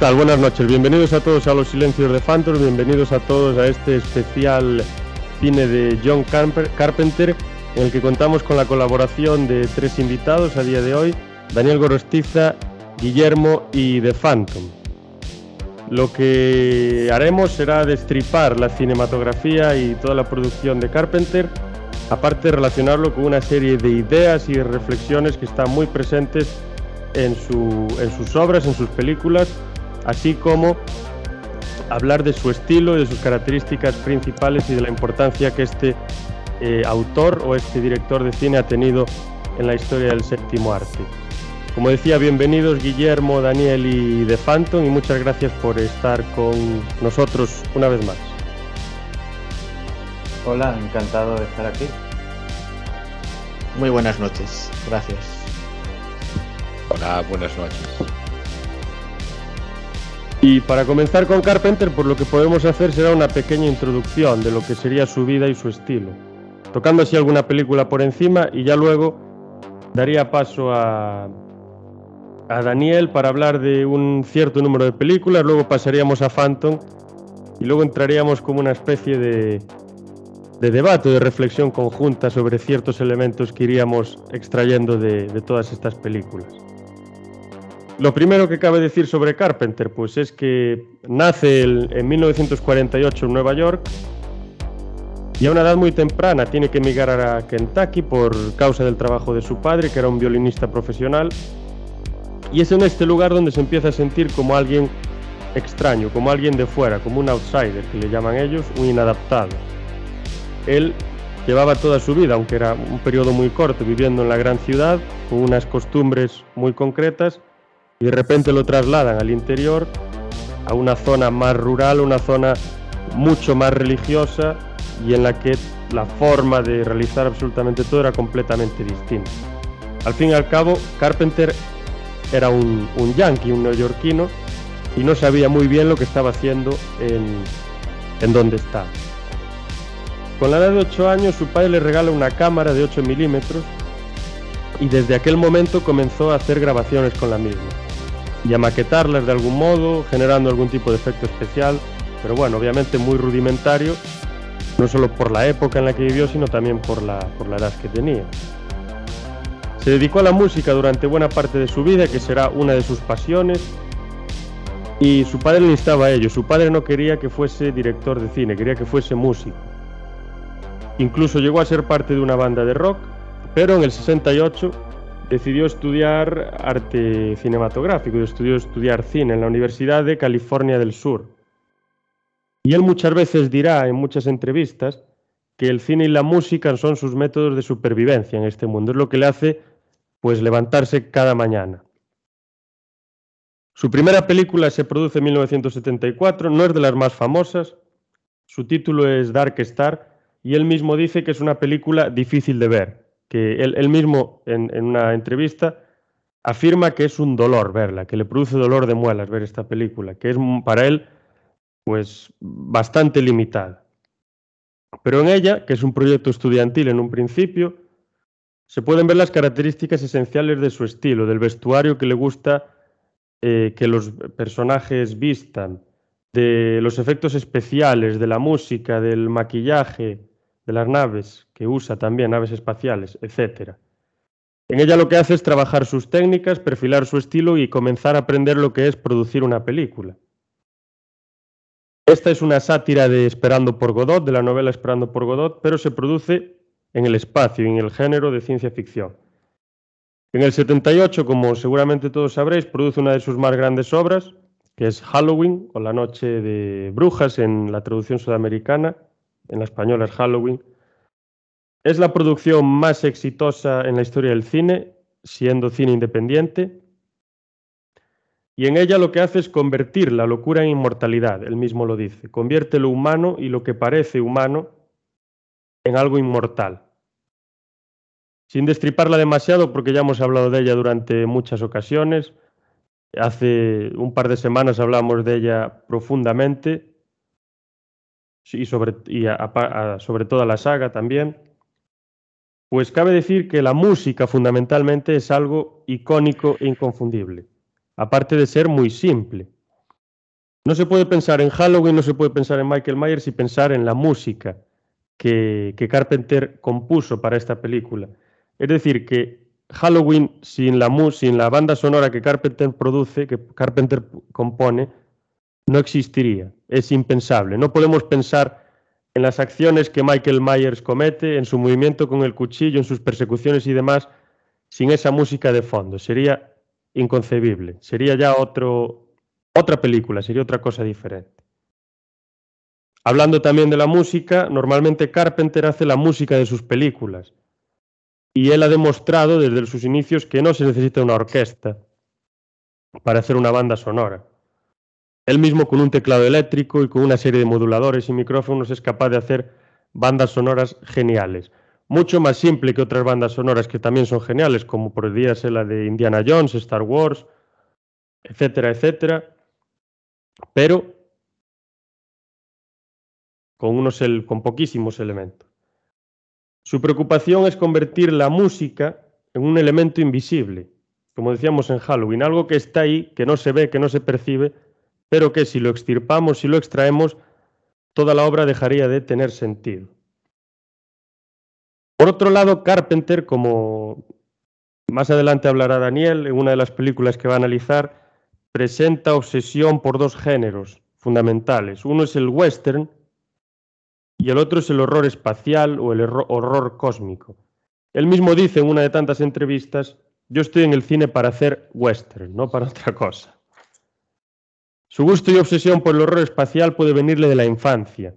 Buenas noches. Bienvenidos a todos a Los Silencios de Phantom, bienvenidos a todos a este especial cine de John Carpenter, en el que contamos con la colaboración de tres invitados a día de hoy, Daniel Gorostiza, Guillermo y The Phantom. Lo que haremos será destripar la cinematografía y toda la producción de Carpenter, aparte de relacionarlo con una serie de ideas y reflexiones que están muy presentes en, en sus obras, en sus películas, así como hablar de su estilo, de sus características principales y de la importancia que este eh, autor o este director de cine ha tenido en la historia del séptimo arte. Como decía, bienvenidos Guillermo, Daniel y The Phantom y muchas gracias por estar con nosotros una vez más. Hola, encantado de estar aquí. Muy buenas noches, gracias. Hola, buenas noches. Y para comenzar con Carpenter, pues lo que podemos hacer será una pequeña introducción de lo que sería su vida y su estilo, tocando así alguna película por encima y ya luego daría paso a, a Daniel para hablar de un cierto número de películas, luego pasaríamos a Phantom y luego entraríamos como una especie de, de debate, de reflexión conjunta sobre ciertos elementos que iríamos extrayendo de todas estas películas. Lo primero que cabe decir sobre Carpenter, pues es que nace en 1948 en Nueva York y a una edad muy temprana tiene que emigrar a Kentucky por causa del trabajo de su padre, que era un violinista profesional. Y es en este lugar donde se empieza a sentir como alguien extraño, como alguien de fuera, como un outsider, que le llaman ellos, un inadaptado. Él llevaba toda su vida, aunque era un periodo muy corto, viviendo en la gran ciudad, con unas costumbres muy concretas, y de repente lo trasladan al interior, a una zona más rural, una zona mucho más religiosa y en la que la forma de realizar absolutamente todo era completamente distinta. Al fin y al cabo, Carpenter era un, yankee, un neoyorquino, y no sabía muy bien lo que estaba haciendo en, en donde está. Con la edad de 8 años, su padre le regala una cámara de 8 milímetros y desde aquel momento comenzó a hacer grabaciones con la misma y a de algún modo, generando algún tipo de efecto especial, pero bueno, obviamente muy rudimentario, no solo por la época en la que vivió, sino también por la, por la edad que tenía. Se dedicó a la música durante buena parte de su vida, que será una de sus pasiones, y su padre le instaba a ello. Su padre no quería que fuese director de cine, quería que fuese músico. Incluso llegó a ser parte de una banda de rock, pero en el 68 decidió estudiar arte cinematográfico y estudió estudiar cine en la Universidad de California del Sur. Y él muchas veces dirá en muchas entrevistas que el cine y la música son sus métodos de supervivencia en este mundo, es lo que le hace pues levantarse cada mañana. Su primera película se produce en 1974, no es de las más famosas, su título es Dark Star y él mismo dice que es una película difícil de ver, que él, mismo en, una entrevista afirma que es un dolor verla, que le produce dolor de muelas ver esta película, que es para él pues bastante limitada. Pero en ella, que es un proyecto estudiantil en un principio, se pueden ver las características esenciales de su estilo, del vestuario que le gusta eh, que los personajes vistan, de los efectos especiales, de la música, del maquillaje, de las naves que usa también, naves espaciales, etc. En ella lo que hace es trabajar sus técnicas, perfilar su estilo y comenzar a aprender lo que es producir una película. Esta es una sátira de Esperando por Godot, de la novela Esperando por Godot, pero se produce en el espacio y en el género de ciencia ficción. En el 78, como seguramente todos sabréis, produce una de sus más grandes obras, que es Halloween o La Noche de Brujas en la traducción sudamericana, en la española es Halloween. Es la producción más exitosa en la historia del cine, siendo cine independiente. Y en ella lo que hace es convertir la locura en inmortalidad, él mismo lo dice. Convierte lo humano y lo que parece humano en algo inmortal. Sin destriparla demasiado, porque ya hemos hablado de ella durante muchas ocasiones, hace un par de semanas hablamos de ella profundamente, y sobre, y sobre toda la saga también, pues cabe decir que la música fundamentalmente es algo icónico e inconfundible, aparte de ser muy simple. No se puede pensar en Halloween, no se puede pensar en Michael Myers y pensar en la música que, que Carpenter compuso para esta película. Es decir, que Halloween sin la, sin la banda sonora que Carpenter produce, que Carpenter compone, no existiría. Es impensable. No podemos pensar en las acciones que Michael Myers comete, en su movimiento con el cuchillo, en sus persecuciones y demás, sin esa música de fondo. Sería inconcebible. Sería ya otro, otra película, sería otra cosa diferente. Hablando también de la música, normalmente Carpenter hace la música de sus películas. Y él ha demostrado desde sus inicios que no se necesita una orquesta para hacer una banda sonora. Él mismo con un teclado eléctrico y con una serie de moduladores y micrófonos es capaz de hacer bandas sonoras geniales mucho más simple que otras bandas sonoras que también son geniales, como por ser la de Indiana Jones, Star Wars, etcétera, etcétera, pero con, unos, con poquísimos elementos. Su preocupación es convertir la música en un elemento invisible, como decíamos en Halloween, algo que está ahí, que no se ve, que no se percibe, pero que si lo extirpamos, si lo extraemos, toda la obra dejaría de tener sentido. Por otro lado, Carpenter, como más adelante hablará Daniel en una de las películas que va a analizar, presenta obsesión por dos géneros fundamentales. Uno es el western y el otro es el horror espacial o el horror cósmico. Él mismo dice en una de tantas entrevistas, yo estoy en el cine para hacer western, no para otra cosa. Su gusto y obsesión por el horror espacial puede venirle de la infancia.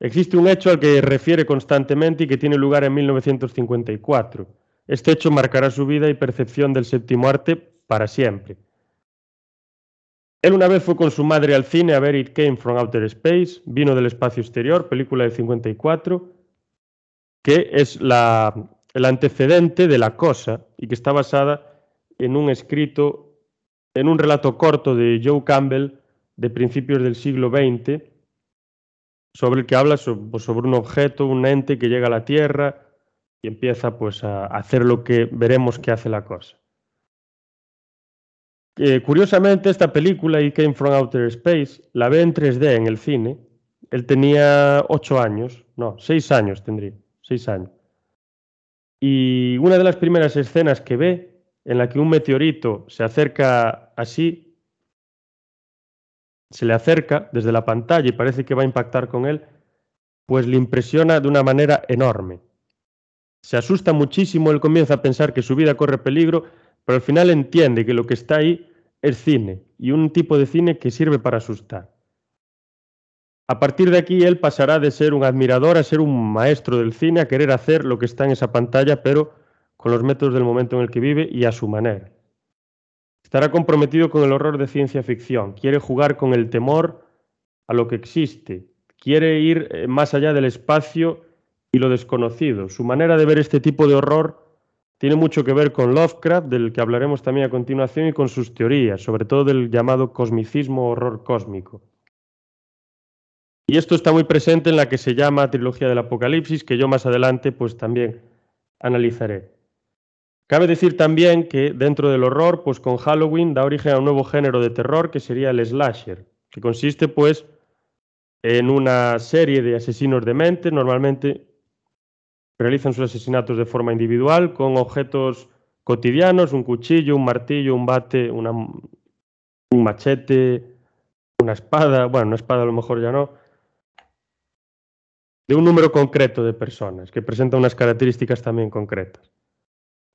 Existe un hecho al que refiere constantemente y que tiene lugar en 1954. Este hecho marcará su vida y percepción del séptimo arte para siempre. Él una vez fue con su madre al cine a ver It Came from Outer Space, vino del espacio exterior, película del 54, que es el antecedente de La Cosa y que está basada en un escrito, en un relato corto de Joe Campbell de principios del siglo XX, sobre el que habla pues, sobre un objeto, un ente que llega a la Tierra y empieza pues, a hacer lo que veremos que hace la cosa. Eh, curiosamente, esta película, It Came from Outer Space, la ve en 3D en el cine. Él tenía ocho años, no, seis años tendría, seis años. Y una de las primeras escenas que ve, en la que un meteorito se acerca así se le acerca desde la pantalla y parece que va a impactar con él, pues le impresiona de una manera enorme. Se asusta muchísimo, él comienza a pensar que su vida corre peligro, pero al final entiende que lo que está ahí es cine y un tipo de cine que sirve para asustar. A partir de aquí él pasará de ser un admirador a ser un maestro del cine, a querer hacer lo que está en esa pantalla, pero con los métodos del momento en el que vive y a su manera. Estará comprometido con el horror de ciencia ficción, quiere jugar con el temor a lo que existe, quiere ir eh, más allá del espacio y lo desconocido. Su manera de ver este tipo de horror tiene mucho que ver con Lovecraft, del que hablaremos también a continuación, y con sus teorías, sobre todo del llamado cosmicismo horror cósmico. Y esto está muy presente en la que se llama Trilogía del Apocalipsis, que yo más adelante pues también analizaré. Cabe decir también que dentro del horror, pues con Halloween da origen a un nuevo género de terror que sería el slasher, que consiste pues en una serie de asesinos de mente, normalmente realizan sus asesinatos de forma individual con objetos cotidianos, un cuchillo, un martillo, un bate, un machete, una espada, bueno, una espada a lo mejor ya no, de un número concreto de personas, que presenta unas características también concretas.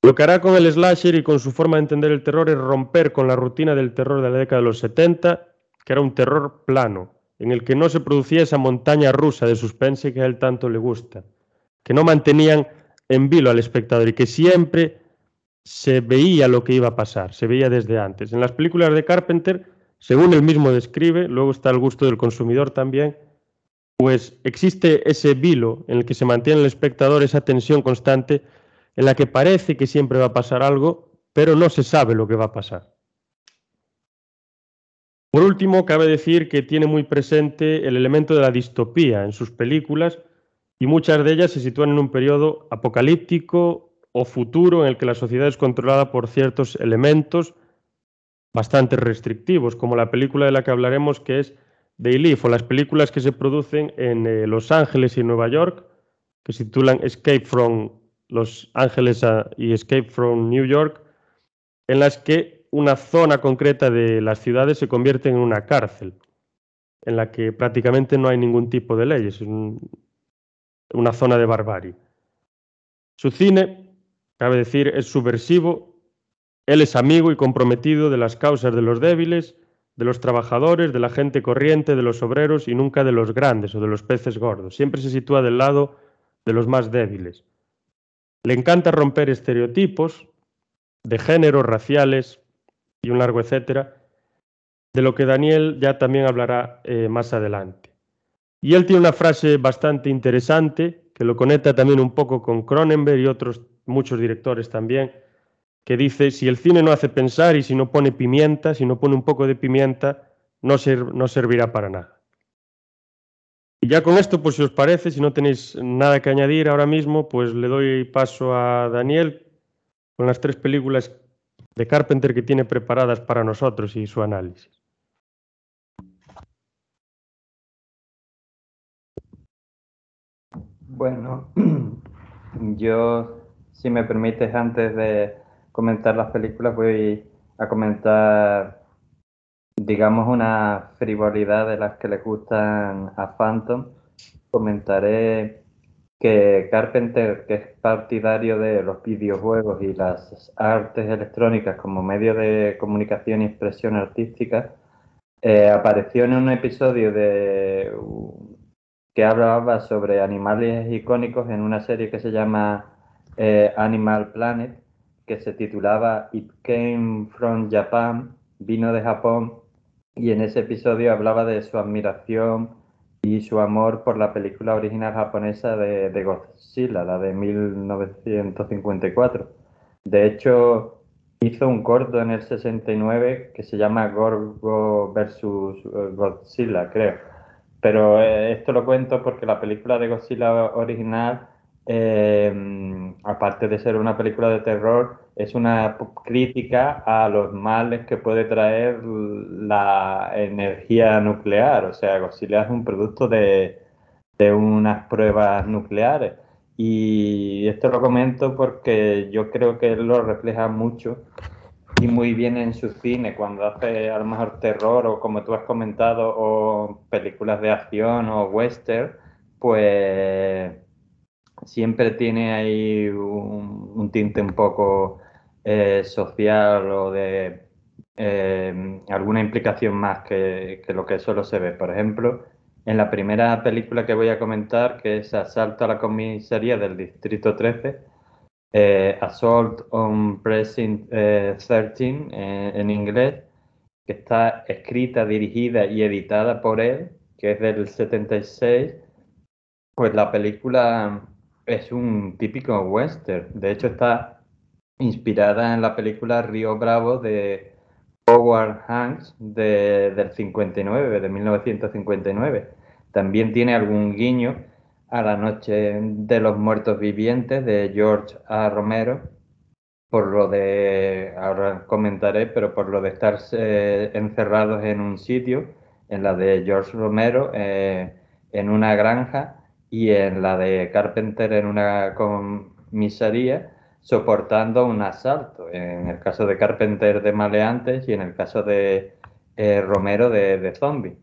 Lo que hará con el slasher y con su forma de entender el terror es romper con la rutina del terror de la década de los 70, que era un terror plano, en el que no se producía esa montaña rusa de suspense que a él tanto le gusta, que no mantenían en vilo al espectador y que siempre se veía lo que iba a pasar, se veía desde antes. En las películas de Carpenter, según él mismo describe, luego está el gusto del consumidor también, pues existe ese vilo en el que se mantiene el espectador esa tensión constante en la que parece que siempre va a pasar algo, pero no se sabe lo que va a pasar. Por último, cabe decir que tiene muy presente el elemento de la distopía en sus películas y muchas de ellas se sitúan en un periodo apocalíptico o futuro en el que la sociedad es controlada por ciertos elementos bastante restrictivos, como la película de la que hablaremos que es Live, o las películas que se producen en eh, Los Ángeles y Nueva York, que se titulan Escape from Los Ángeles y Escape from New York, en las que una zona concreta de las ciudades se convierte en una cárcel, en la que prácticamente no hay ningún tipo de leyes, es una zona de barbarie. Su cine, cabe decir, es subversivo, él es amigo y comprometido de las causas de los débiles, de los trabajadores, de la gente corriente, de los obreros y nunca de los grandes o de los peces gordos. Siempre se sitúa del lado de los más débiles. Le encanta romper estereotipos de géneros, raciales y un largo etcétera, de lo que Daniel ya también hablará eh, más adelante. Y él tiene una frase bastante interesante que lo conecta también un poco con Cronenberg y otros muchos directores también, que dice, si el cine no hace pensar y si no pone pimienta, si no pone un poco de pimienta, no servirá para nada. Y ya con esto, pues si os parece, si no tenéis nada que añadir ahora mismo, pues le doy paso a Daniel con las tres películas de Carpenter que tiene preparadas para nosotros y su análisis. Bueno, yo, si me permites, antes de comentar las películas, voy a comentar, digamos, una frivolidad de las que le gustan a Phantom. Comentaré que Carpenter, que es partidario de los videojuegos y las artes electrónicas como medio de comunicación y expresión artística, eh, apareció en un episodio de que hablaba sobre animales icónicos en una serie que se llama eh, Animal Planet, que se titulaba It Came from Japan, vino de Japón, y en ese episodio hablaba de su admiración y su amor por la película original japonesa de, Godzilla, la de 1954. De hecho, hizo un corto en el 69 que se llama Gorgo versus eh, Godzilla, creo pero eh, esto lo cuento porque la película de Godzilla original, eh, aparte de ser una película de terror, es una crítica a los males que puede traer la energía nuclear. O sea, Godzilla es un producto de, de unas pruebas nucleares. Y esto lo comento porque yo creo que lo refleja mucho muy bien en su cine cuando hace a lo mejor terror o como tú has comentado o películas de acción o western, pues siempre tiene ahí un, tinte un poco eh, social o de eh, alguna implicación más que, que, lo que solo se ve. Por ejemplo, en la primera película que voy a comentar, que es Asalto a la comisaría del Distrito 13, eh, Assault on Precinct 13 eh, eh, en inglés, que está escrita, dirigida y editada por él, que es del 76, pues la película es un típico western. De hecho, está inspirada en la película Río Bravo de Howard Hanks de, del 59, de 1959. También tiene algún guiño a la noche de los muertos vivientes de George A. Romero, por lo de, ahora comentaré, pero por lo de estar encerrados en un sitio, en la de George Romero, eh, en una granja, y en la de Carpenter en una comisaría, soportando un asalto. En el caso de Carpenter de maleantes y en el caso de eh, Romero de, de zombies.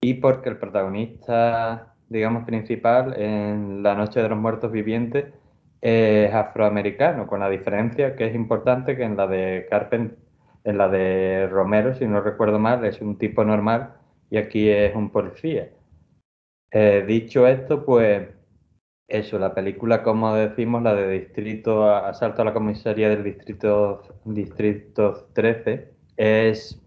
Y porque el protagonista digamos, principal en La Noche de los Muertos Vivientes es afroamericano, con la diferencia que es importante que en la de Carpent, en la de Romero, si no recuerdo mal, es un tipo normal y aquí es un policía. Eh, dicho esto, pues eso, la película, como decimos, la de Distrito, Asalto a la Comisaría del Distrito, Distrito 13, es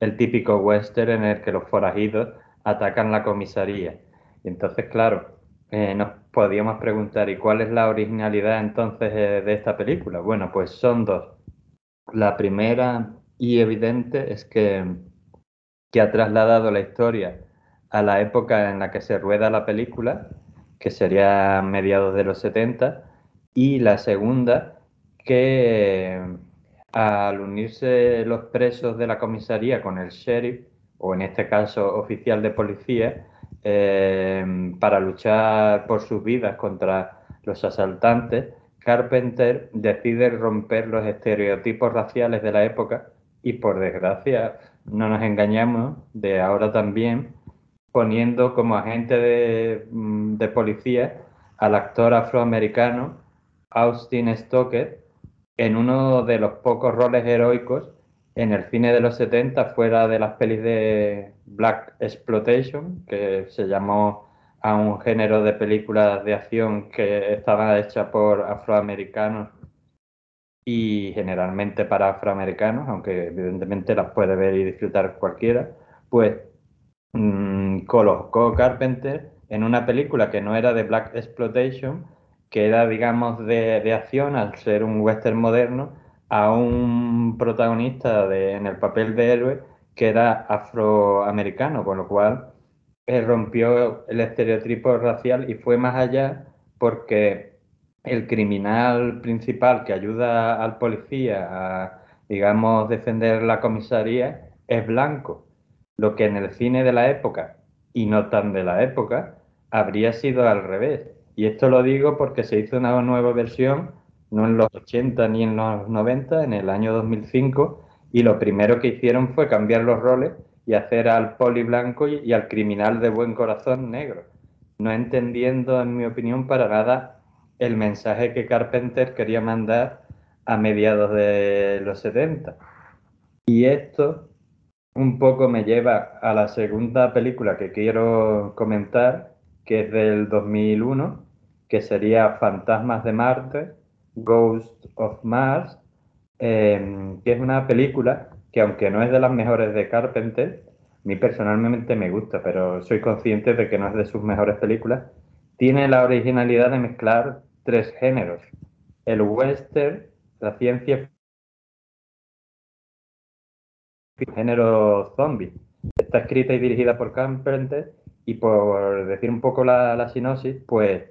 el típico western en el que los forajidos atacan la comisaría entonces, claro, eh, nos podríamos preguntar, ¿y cuál es la originalidad entonces eh, de esta película? Bueno, pues son dos. La primera y evidente es que, que ha trasladado la historia a la época en la que se rueda la película, que sería mediados de los 70, y la segunda que al unirse los presos de la comisaría con el sheriff, o en este caso oficial de policía, eh, para luchar por sus vidas contra los asaltantes, Carpenter decide romper los estereotipos raciales de la época y por desgracia no nos engañamos de ahora también poniendo como agente de, mm, de policía al actor afroamericano Austin Stoker en uno de los pocos roles heroicos en el cine de los 70 fuera de las pelis de Black Exploitation, que se llamó a un género de películas de acción que estaba hecha por afroamericanos y generalmente para afroamericanos, aunque evidentemente las puede ver y disfrutar cualquiera, pues mmm, colocó Carpenter en una película que no era de Black Exploitation, que era, digamos, de, de acción, al ser un western moderno, a un protagonista de, en el papel de héroe que era afroamericano, con lo cual eh, rompió el estereotipo racial y fue más allá porque el criminal principal que ayuda al policía a, digamos, defender la comisaría es blanco, lo que en el cine de la época, y no tan de la época, habría sido al revés. Y esto lo digo porque se hizo una nueva versión, no en los 80 ni en los 90, en el año 2005, y lo primero que hicieron fue cambiar los roles y hacer al poli blanco y, al criminal de buen corazón negro, no entendiendo, en mi opinión, para nada el mensaje que Carpenter quería mandar a mediados de los 70. Y esto un poco me lleva a la segunda película que quiero comentar, que es del 2001, que sería Fantasmas de Marte, Ghost of Mars, eh, que es una película que aunque no es de las mejores de Carpenter, a mí personalmente me gusta, pero soy consciente de que no es de sus mejores películas, tiene la originalidad de mezclar tres géneros. El western, la ciencia género zombie. Está escrita y dirigida por Carpenter y por decir un poco la, sinopsis, pues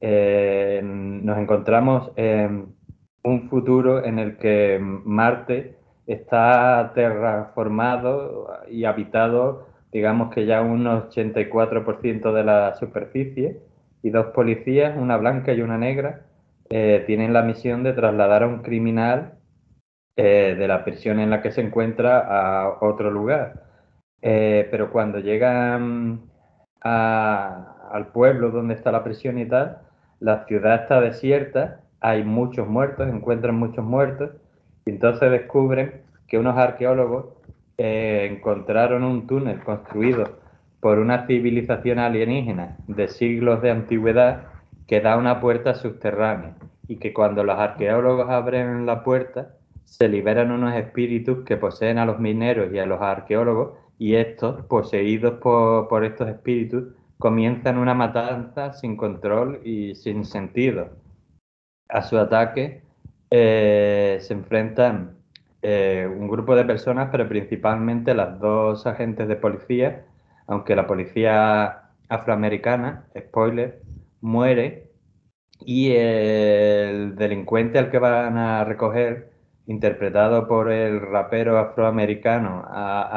eh, nos encontramos en un futuro en el que Marte está terraformado y habitado, digamos que ya un 84% de la superficie, y dos policías, una blanca y una negra, eh, tienen la misión de trasladar a un criminal eh, de la prisión en la que se encuentra a otro lugar. Eh, pero cuando llegan al pueblo donde está la prisión y tal, la ciudad está desierta, hay muchos muertos, encuentran muchos muertos, y entonces descubren que unos arqueólogos eh, encontraron un túnel construido por una civilización alienígena de siglos de antigüedad que da una puerta subterránea y que cuando los arqueólogos abren la puerta se liberan unos espíritus que poseen a los mineros y a los arqueólogos y estos, poseídos por, estos espíritus, comienzan una matanza sin control y sin sentido. A su ataque eh, se enfrentan eh, un grupo de personas, pero principalmente las dos agentes de policía, aunque la policía afroamericana, spoiler, muere y el delincuente al que van a recoger, interpretado por el rapero afroamericano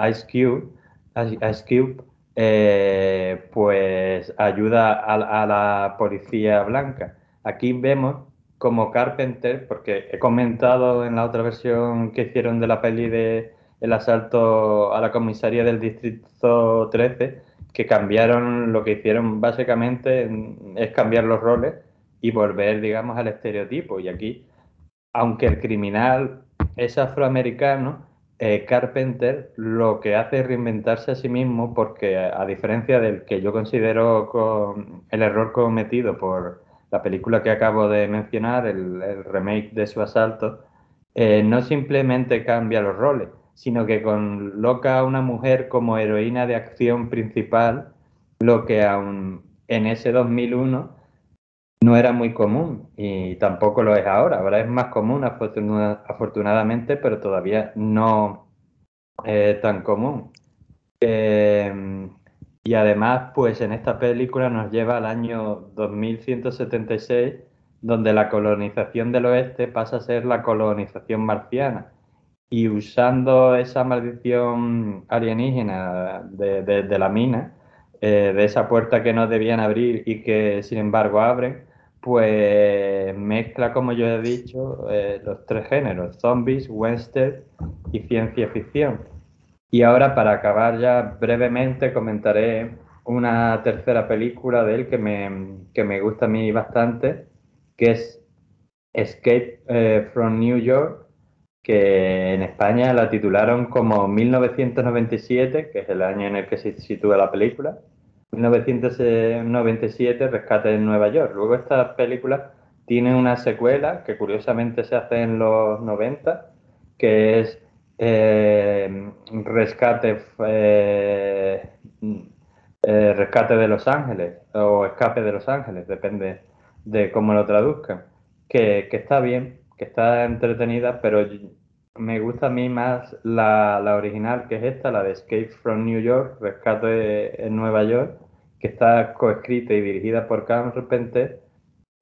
Ice Cube, Ice Cube eh, pues ayuda a la policía blanca. Aquí vemos como Carpenter, porque he comentado en la otra versión que hicieron de la peli de el asalto a la comisaría del distrito 13, que cambiaron, lo que hicieron básicamente es cambiar los roles y volver, digamos, al estereotipo. Y aquí, aunque el criminal es afroamericano, eh, Carpenter lo que hace es reinventarse a sí mismo porque, a diferencia del que yo considero con el error cometido por la película que acabo de mencionar, el, remake de su asalto, eh, no simplemente cambia los roles, sino que coloca a una mujer como heroína de acción principal, lo que aún en ese 2001 no era muy común y tampoco lo es ahora. Ahora es más común, afortunadamente, pero todavía no tan común. Eh, y además, pues en esta película nos lleva al año 2176, donde la colonización del oeste pasa a ser la colonización marciana. y usando esa maldición alienígena de, de, la mina, eh, de esa puerta que no debían abrir y que sin embargo abren, pues mezcla, como yo he dicho, eh, los tres géneros, zombies, western y ciencia ficción. Y ahora, para acabar ya brevemente, comentaré una tercera película de él que me, que me gusta a mí bastante, que es Escape eh, from New York, que en España la titularon como 1997, que es el año en el que se sitúa la película, 1997, Rescate en Nueva York. Luego esta película tiene una secuela que curiosamente se hace en los 90, que es eh, Rescate, eh, eh, Rescate de Los Ángeles o Escape de Los Ángeles, depende de cómo lo traduzcan, que, está bien, que está entretenida, pero me gusta a mí más la, la, original, que es esta, la de Escape from New York, Rescate en Nueva York, que está coescrita y dirigida por Carpenter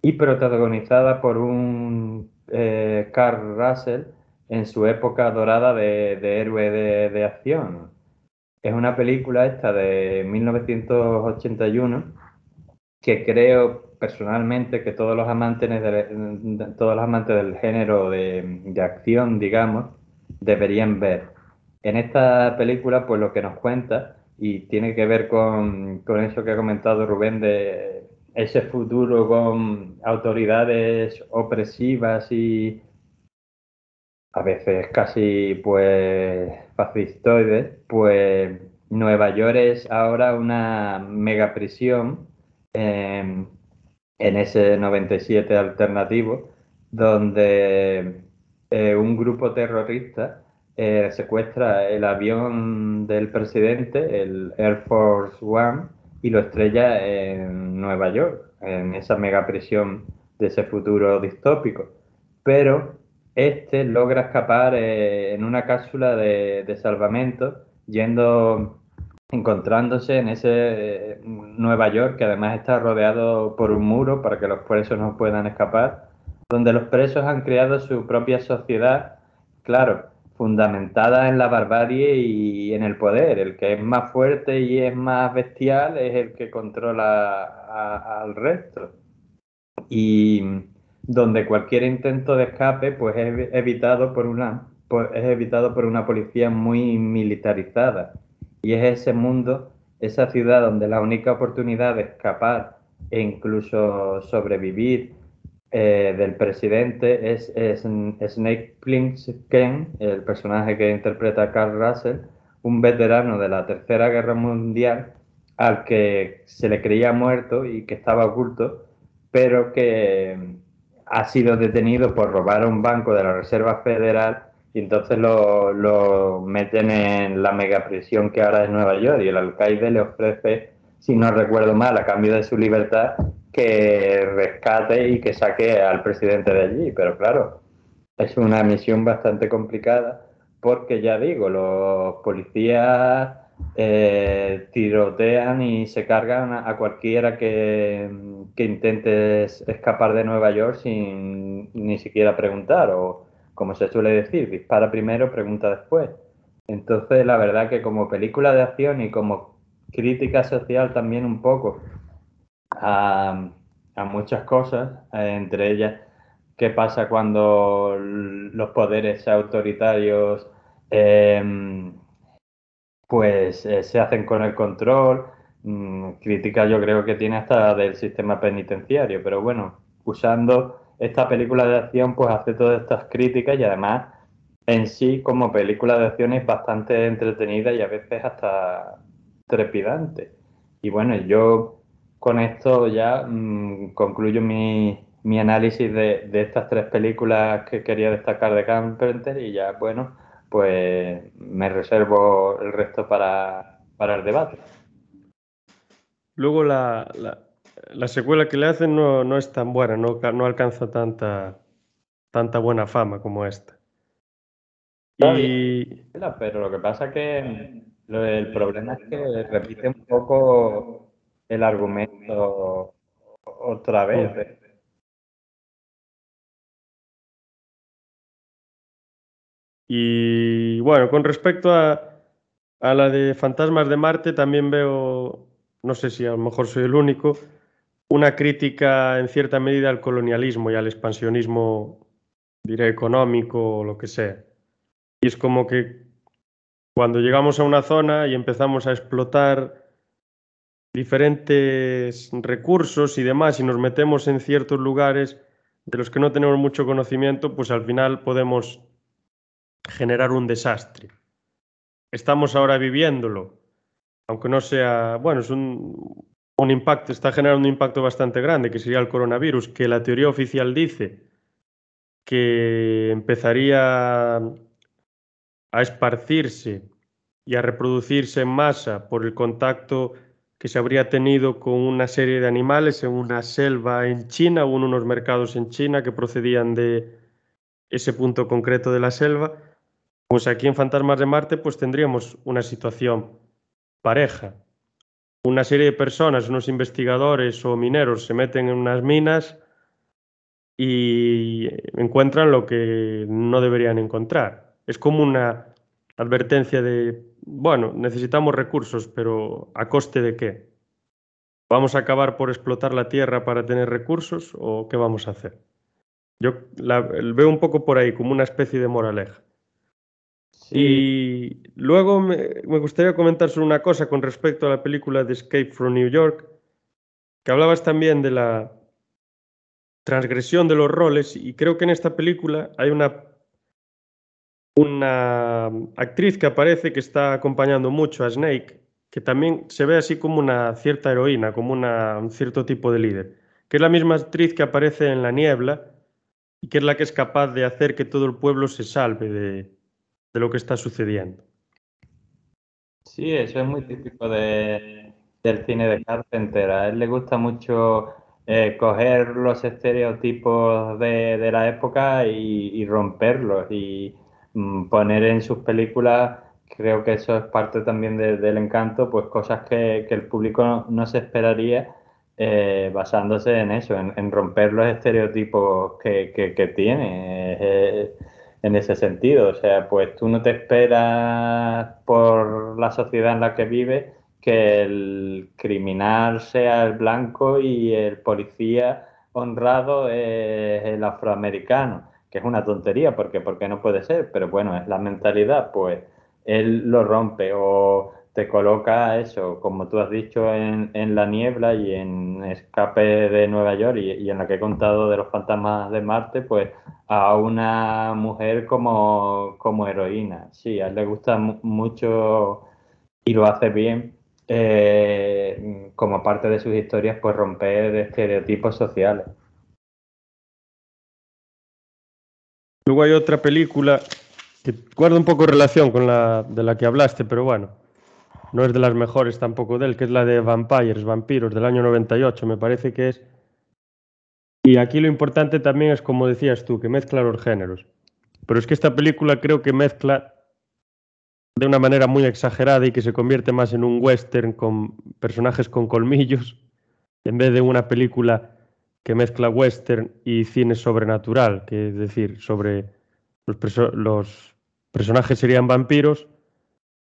y protagonizada por un eh, Carl Russell en su época dorada de, héroe de, acción. Es una película esta de 1981 que creo personalmente que todos los amantes, de, todos los amantes del género de, de acción, digamos, deberían ver. En esta película, pues lo que nos cuenta y tiene que ver con, eso que ha comentado Rubén de ese futuro con autoridades opresivas y a veces casi pues fascistoides, pues Nueva York es ahora una mega prisión en ese 97 alternativo donde eh, un grupo terrorista eh, secuestra el avión del presidente, el Air Force One, y lo estrella en Nueva York, en esa mega prisión de ese futuro distópico. Pero este logra escapar eh, en una cápsula de, salvamento, yendo, encontrándose en ese eh, Nueva York, que además está rodeado por un muro para que los presos no puedan escapar, donde los presos han creado su propia sociedad, claro, fundamentada en la barbarie y en el poder. El que es más fuerte y es más bestial es el que controla al resto. Y donde cualquier intento de escape pues es evitado por una es evitado por una policía muy militarizada. Y es ese mundo, esa ciudad donde la única oportunidad de escapar e incluso sobrevivir eh, del presidente es, Snake Plissken, el personaje que interpreta Carl Russell, un veterano de la Tercera Guerra Mundial al que se le creía muerto y que estaba oculto, pero que ha sido detenido por robar un banco de la Reserva Federal y entonces lo, lo meten en la mega prisión que ahora es Nueva York y el alcaide le ofrece, si no recuerdo mal, a cambio de su libertad, que rescate y que saque al presidente de allí. Pero claro, es una misión bastante complicada porque ya digo, los policías eh, tirotean y se cargan a, cualquiera que, que, intente escapar de Nueva York sin ni siquiera preguntar o como se suele decir, dispara primero, pregunta después. Entonces, la verdad que como película de acción y como crítica social también un poco a, muchas cosas, eh, entre ellas qué pasa cuando los poderes autoritarios em, pues eh, se hacen con el control. Mm, crítica yo creo que tiene hasta del sistema penitenciario, pero bueno, usando esta película de acción pues hace todas estas críticas y además en sí como película de acción es bastante entretenida y a veces hasta trepidante. Y bueno, yo con esto ya mm, concluyo mi, análisis de, estas tres películas que quería destacar de Carpenter y ya, bueno, pues me reservo el resto para, el debate. Luego la, secuela que le hacen no, es tan buena, no, no alcanza tanta, tanta buena fama como esta. Y... Pero lo que pasa es que el problema es que repite un poco el argumento otra vez. Y bueno, con respecto a, a la de Fantasmas de Marte, también veo, no sé si a lo mejor soy el único, una crítica en cierta medida al colonialismo y al expansionismo, diré, económico o lo que sea. Y es como que cuando llegamos a una zona y empezamos a explotar diferentes recursos y demás y nos metemos en ciertos lugares de los que no tenemos mucho conocimiento, pues al final podemos generar un desastre. Estamos ahora viviéndolo, aunque no sea, bueno, es un, impacto, está generando un impacto bastante grande, que sería el coronavirus, que la teoría oficial dice que empezaría a esparcirse y a reproducirse en masa por el contacto que se habría tenido con una serie de animales en una selva en China, hubo unos mercados en China que procedían de ese punto concreto de la selva, pues aquí en Fantasmas de Marte pues tendríamos una situación pareja. Una serie de personas, unos investigadores o mineros se meten en unas minas y encuentran lo que no deberían encontrar. Es como una advertencia de bueno, necesitamos recursos, pero ¿a coste de qué? ¿Vamos a acabar por explotar la tierra para tener recursos o qué vamos a hacer? Yo la, veo un poco por ahí, como una especie de moraleja. Y luego me, me, gustaría comentar sobre una cosa con respecto a la película de Escape from New York, que hablabas también de la transgresión de los roles y creo que en esta película hay una una actriz que aparece que está acompañando mucho a Snake, que también se ve así como una cierta heroína, como una, un cierto tipo de líder, que es la misma actriz que aparece en La Niebla y que es la que es capaz de hacer que todo el pueblo se salve de, de lo que está sucediendo. Sí, eso es muy típico de, del cine de Carpenter. A él le gusta mucho eh, coger los estereotipos de, de la época y, y romperlos. Y, poner en sus películas, creo que eso es parte también del encanto, pues cosas que, el público no, se esperaría eh, basándose en eso, en, romper los estereotipos que, tiene en ese sentido. O sea, pues tú no te esperas por la sociedad en la que vives que el criminal sea el blanco y el policía honrado es el afroamericano que es una tontería, porque porque no puede ser, pero bueno, es la mentalidad, pues él lo rompe o te coloca eso, como tú has dicho, en, en la niebla y en Escape de Nueva York y, en la que he contado de los fantasmas de Marte, pues a una mujer como, como heroína. Sí, a él le gusta mucho y lo hace bien. Eh, como parte de sus historias, pues romper estereotipos sociales. Luego hay otra película que guarda un poco relación con la de la que hablaste, pero bueno, no es de las mejores tampoco de él, que es la de Vampires, Vampiros, del año 98, me parece que es. Y aquí lo importante también es, como decías tú, que mezcla los géneros. Pero es que esta película creo que mezcla de una manera muy exagerada y que se convierte más en un western con personajes con colmillos, en vez de una película que mezcla western y cine sobrenatural, que es decir, sobre los, personajes serían vampiros,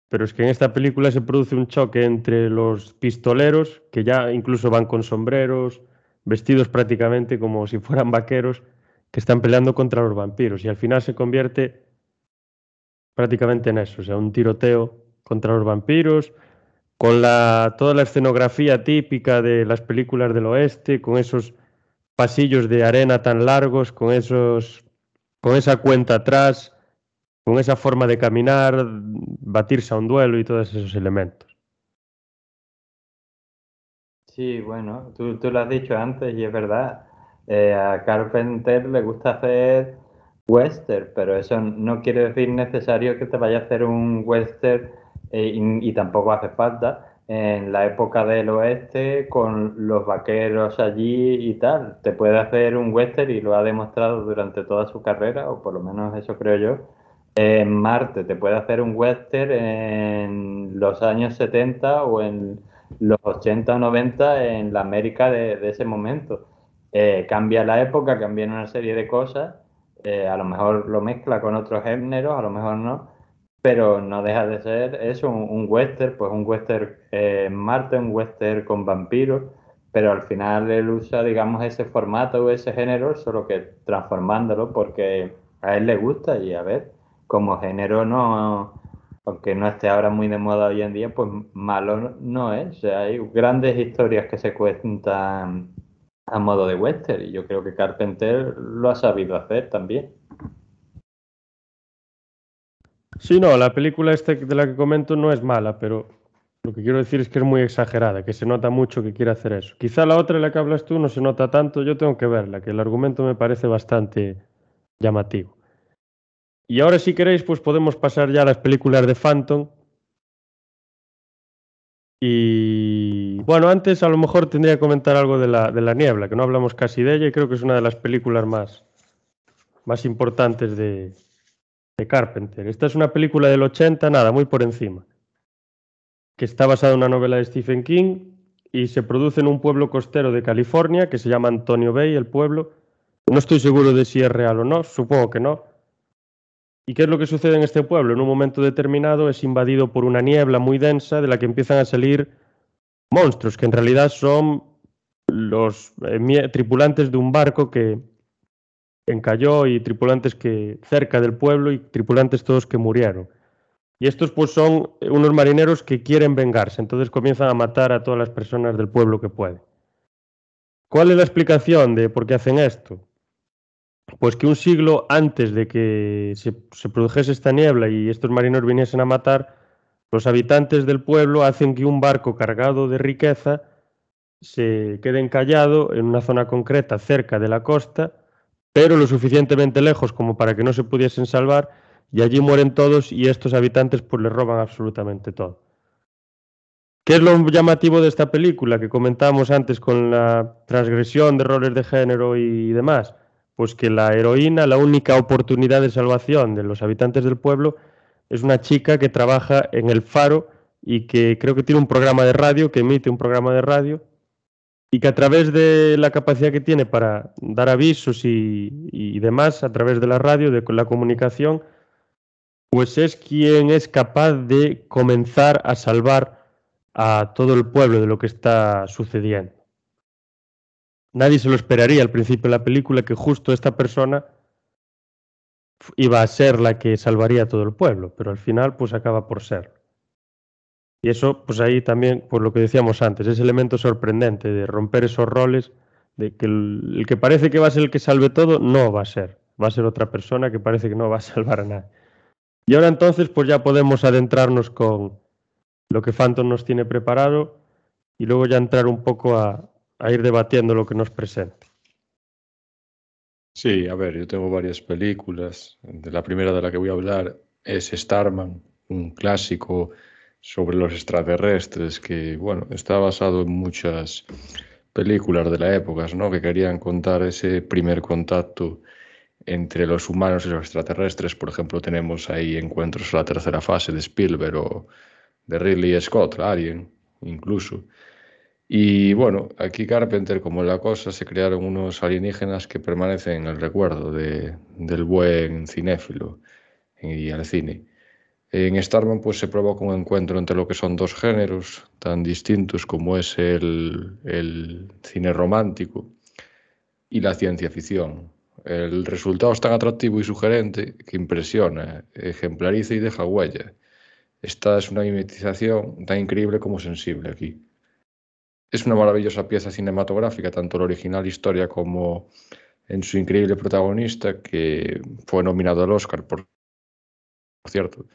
pero es que en esta película se produce un choque entre los pistoleros, que ya incluso van con sombreros, vestidos prácticamente como si fueran vaqueros, que están peleando contra los vampiros, y al final se convierte prácticamente en eso, o sea, un tiroteo contra los vampiros, con la, toda la escenografía típica de las películas del oeste, con esos pasillos de arena tan largos, con esos, con esa cuenta atrás, con esa forma de caminar, batirse a un duelo y todos esos elementos. Sí, bueno, tú, lo has dicho antes y es verdad. Eh, a Carpenter le gusta hacer western, pero eso no quiere decir necesario que te vaya a hacer un western eh, y, tampoco hace falta en la época del oeste con los vaqueros allí y tal. Te puede hacer un western y lo ha demostrado durante toda su carrera, o por lo menos eso creo yo. En Marte te puede hacer un western en los años 70 o en los 80 o 90 en la América de, ese momento. Eh, cambia la época, cambian una serie de cosas, eh, a lo mejor lo mezcla con otros géneros, a lo mejor no, pero no deja de ser eso, un, western, pues un western eh, Marte, un western con vampiros, pero al final él usa, digamos, ese formato o ese género, solo que transformándolo porque a él le gusta y a ver, como género no, aunque no esté ahora muy de moda hoy en día, pues malo no es. O sea, hay grandes historias que se cuentan a modo de western y yo creo que Carpenter lo ha sabido hacer también. Sí, no, la película esta de la que comento no es mala, pero lo que quiero decir es que es muy exagerada, que se nota mucho que quiere hacer eso. Quizá la otra de la que hablas tú no se nota tanto, yo tengo que verla, que el argumento me parece bastante llamativo. Y ahora si queréis, pues podemos pasar ya a las películas de Phantom. Y bueno, antes a lo mejor tendría que comentar algo de la, de la niebla, que no hablamos casi de ella y creo que es una de las películas más, más importantes de, de Carpenter. Esta es una película del 80, nada, muy por encima, que está basada en una novela de Stephen King y se produce en un pueblo costero de California que se llama Antonio Bay, el pueblo. No estoy seguro de si es real o no, supongo que no. ¿Y qué es lo que sucede en este pueblo? En un momento determinado es invadido por una niebla muy densa de la que empiezan a salir monstruos, que en realidad son los eh, tripulantes de un barco que, encalló y tripulantes que cerca del pueblo y tripulantes todos que murieron. Y estos pues son unos marineros que quieren vengarse, entonces comienzan a matar a todas las personas del pueblo que pueden. ¿Cuál es la explicación de por qué hacen esto? Pues que un siglo antes de que se, se produjese esta niebla y estos marineros viniesen a matar, los habitantes del pueblo hacen que un barco cargado de riqueza se quede encallado en una zona concreta cerca de la costa pero lo suficientemente lejos como para que no se pudiesen salvar, y allí mueren todos y estos habitantes pues les roban absolutamente todo. ¿Qué es lo llamativo de esta película que comentábamos antes con la transgresión de roles de género y demás? Pues que la heroína, la única oportunidad de salvación de los habitantes del pueblo, es una chica que trabaja en el faro y que creo que tiene un programa de radio, que emite un programa de radio, y que a través de la capacidad que tiene para dar avisos y, demás, a través de la radio, de la comunicación, pues es quien es capaz de comenzar a salvar a todo el pueblo de lo que está sucediendo. Nadie se lo esperaría al principio de la película que justo esta persona iba a ser la que salvaría a todo el pueblo, pero al final pues acaba por ser. Y eso, pues ahí también, por lo que decíamos antes, ese elemento sorprendente de romper esos roles, de que el, que parece que va a ser el que salve todo, no va a ser. Va a ser otra persona que parece que no va a salvar a nadie. Y ahora entonces, pues ya podemos adentrarnos con lo que Phantom nos tiene preparado y luego ya entrar un poco a, a ir debatiendo lo que nos presente. Sí, a ver, yo tengo varias películas. De la primera de la que voy a hablar es Starman, un clásico sobre los extraterrestres, que bueno, está basado en muchas películas de la época, ¿no? que querían contar ese primer contacto entre los humanos y los extraterrestres. Por ejemplo, tenemos ahí encuentros a la tercera fase de Spielberg o de Ridley Scott, Alien, incluso. Y bueno, aquí Carpenter, como la cosa, se crearon unos alienígenas que permanecen en el recuerdo de, del buen cinéfilo y al cine. En Starman pues, se provoca un encuentro entre lo que son dos géneros tan distintos como es el, cine romántico y la ciencia ficción. El resultado es tan atractivo y sugerente que impresiona, ejemplariza y deja huella. Esta es una mimetización tan increíble como sensible aquí. Es una maravillosa pieza cinematográfica, tanto la original historia como en su increíble protagonista, que fue nominado al Oscar, por cierto,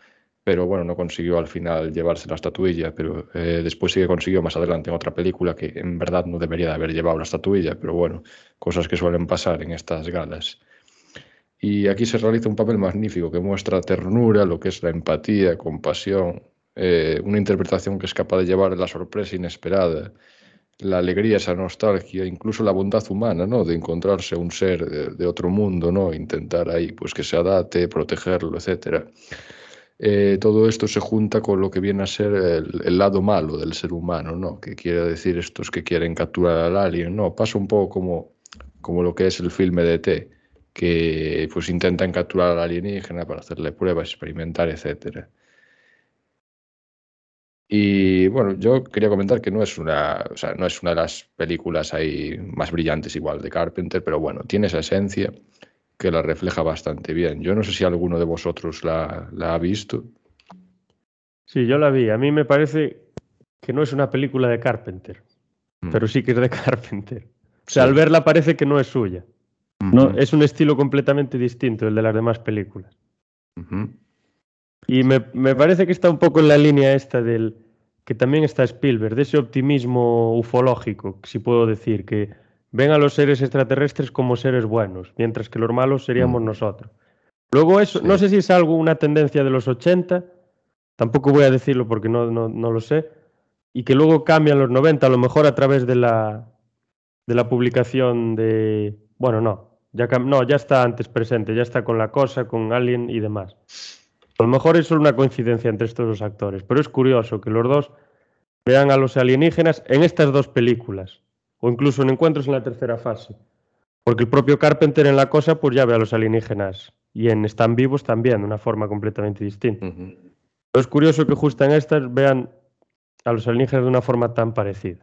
pero bueno, no consiguió al final llevarse la estatuilla, pero eh, después sí que consiguió más adelante en otra película que en verdad no debería de haber llevado la estatuilla, pero bueno, cosas que suelen pasar en estas galas. Y aquí se realiza un papel magnífico que muestra ternura, lo que es la empatía, compasión, eh, una interpretación que es capaz de llevar la sorpresa inesperada, la alegría, esa nostalgia, incluso la bondad humana, ¿no? De encontrarse un ser de, otro mundo, ¿no? Intentar ahí, pues que se adapte, protegerlo, etcétera. Eh, todo esto se junta con lo que viene a ser el, lado malo del ser humano, ¿no? Que quiere decir estos que quieren capturar al alien, ¿no? Pasa un poco como, como lo que es el filme de T, que pues intentan capturar al alienígena para hacerle pruebas, experimentar, etc. Y bueno, yo quería comentar que no es una, o sea, no es una de las películas ahí más brillantes igual de Carpenter, pero bueno, tiene esa esencia que la refleja bastante bien. Yo no sé si alguno de vosotros la, la ha visto. Sí, yo la vi. A mí me parece que no es una película de Carpenter, Mm. pero sí que es de Carpenter. O sea, Sí. al verla parece que no es suya. No, Ujú, es un estilo completamente distinto el de las demás películas. Y me, me parece que está un poco en la línea esta del que también está Spielberg, de ese optimismo ufológico, si puedo decir, que ven a los seres extraterrestres como seres buenos, mientras que los malos seríamos Mm. nosotros. Luego eso, Sí. no sé si es algo, una tendencia de los 80, tampoco voy a decirlo porque no, no, no lo sé, y que luego cambian los 90, a lo mejor a través de la, de la publicación de... Bueno, no, ya, no, ya está antes presente, ya está con la cosa, con Alien y demás. A lo mejor es solo una coincidencia entre estos dos actores, pero es curioso que los dos vean a los alienígenas en estas dos películas, o incluso en encuentros en la tercera fase. Porque el propio Carpenter en la cosa pues ya ve a los alienígenas y en Están vivos también, de una forma completamente distinta. Pero es curioso que justo en estas vean a los alienígenas de una forma tan parecida.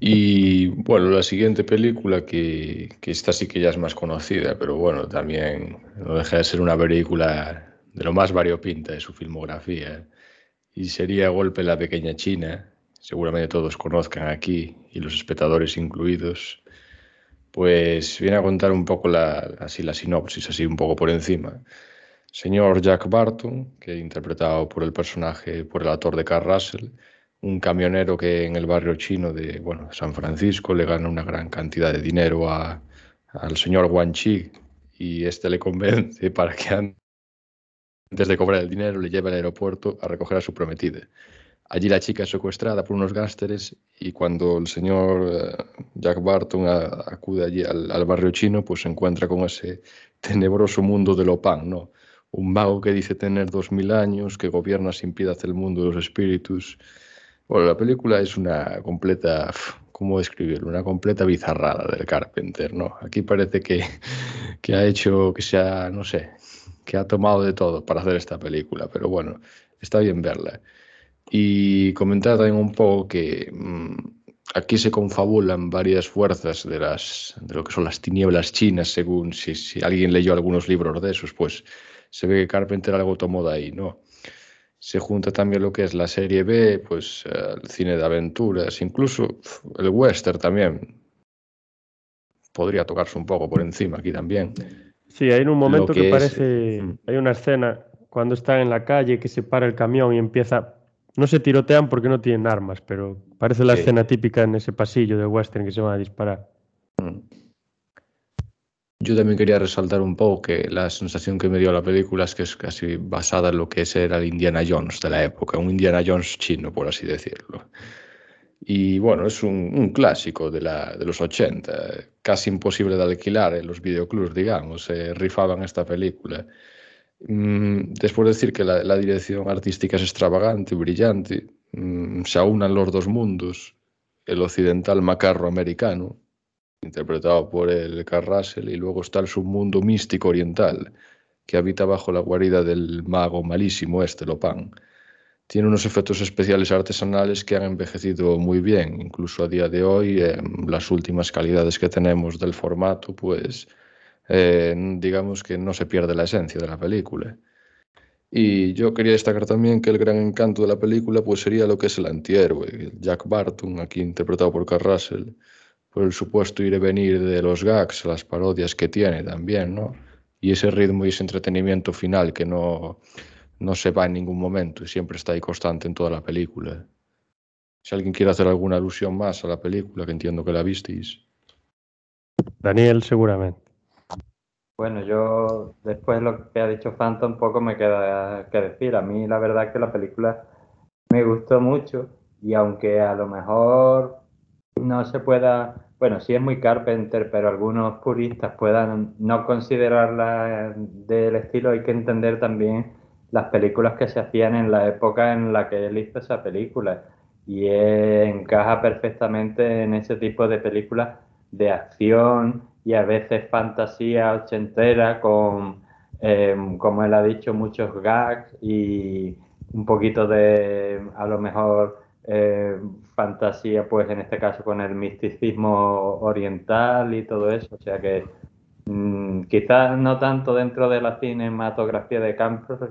Y bueno, la siguiente película que, que esta sí que ya es más conocida, pero bueno, también no deja de ser una película de lo más variopinta de su filmografía. Y sería Golpe en la Pequeña China, seguramente todos conozcan aquí, y los espectadores incluidos. Pues viene a contar un poco la, así la sinopsis, así un poco por encima. Señor Jack Barton, que interpretado por el personaje, por el actor de Carl Russell, un camionero que en el barrio chino de bueno, San Francisco le gana una gran cantidad de dinero a, al señor Wang Chi y este le convence para que antes de cobrar el dinero le lleve al aeropuerto a recoger a su prometida. Allí la chica es secuestrada por unos gángsteres y cuando el señor eh, Jack Barton acude allí al, barrio chino, pues se encuentra con ese tenebroso mundo de Lopan, ¿no? Un mago que dice tener dos mil años, que gobierna sin piedad el mundo de los espíritus. Bueno, la película es una completa, ¿cómo describirlo? Una completa bizarrada del Carpenter, ¿no? Aquí parece que, que ha hecho, que se ha, no sé, que ha tomado de todo para hacer esta película, pero bueno, está bien verla. Y comentar también un poco que mm, aquí se confabulan varias fuerzas de, las, de lo que son las tinieblas chinas, según si, si alguien leyó algunos libros de esos, pues se ve que Carpenter algo tomó de ahí, ¿no? Se junta también lo que es la serie B, pues eh, el cine de aventuras, incluso el western también. Podría tocarse un poco por encima aquí también. Sí, hay en un momento que, que es- parece, Mm. hay una escena cuando están en la calle que se para el camión y empieza, no se tirotean porque no tienen armas, pero parece la Sí. escena típica en ese pasillo de western que se van a disparar. Mm. Yo también quería resaltar un poco que la sensación que me dio la película es que es casi basada en lo que era el Indiana Jones de la época, un Indiana Jones chino, por así decirlo. Y bueno, es un, un clásico de, la, de los 80, casi imposible de alquilar en los videoclubs, digamos, se rifaban esta película. Mm, después de decir que la, dirección artística es extravagante, brillante, mm, se aunan los dos mundos, el occidental macarro americano, interpretado por el Carl Russell, y luego está el submundo místico oriental, que habita bajo la guarida del mago malísimo este, Lopan. Tiene unos efectos especiales artesanales que han envejecido muy bien, incluso a día de hoy, las últimas calidades que tenemos del formato, pues eh, digamos que no se pierde la esencia de la película. Y yo quería destacar también que el gran encanto de la película pues sería lo que es el antihéroe, Jack Barton, aquí interpretado por Carl Russell, por el supuesto ir y venir de los gags, las parodias que tiene también, ¿no? Y ese ritmo y ese entretenimiento final que no, no se va en ningún momento y siempre está ahí constante en toda la película. Si alguien quiere hacer alguna alusión más a la película, que entiendo que la visteis. Daniel, seguramente. Bueno, yo después de lo que ha dicho un poco me queda que decir. A mí la verdad que la película me gustó mucho y aunque a lo mejor no se pueda, bueno, sí es muy Carpenter, pero algunos puristas puedan no considerarla del estilo, hay que entender también las películas que se hacían en la época en la que él hizo esa película y encaja perfectamente en ese tipo de películas de acción y a veces fantasía ochentera con, em, como él ha dicho, muchos gags y un poquito de, a lo mejor, eh, fantasía, pues en este caso con el misticismo oriental y todo eso. O sea que mm, quizás no tanto dentro de la cinematografía de,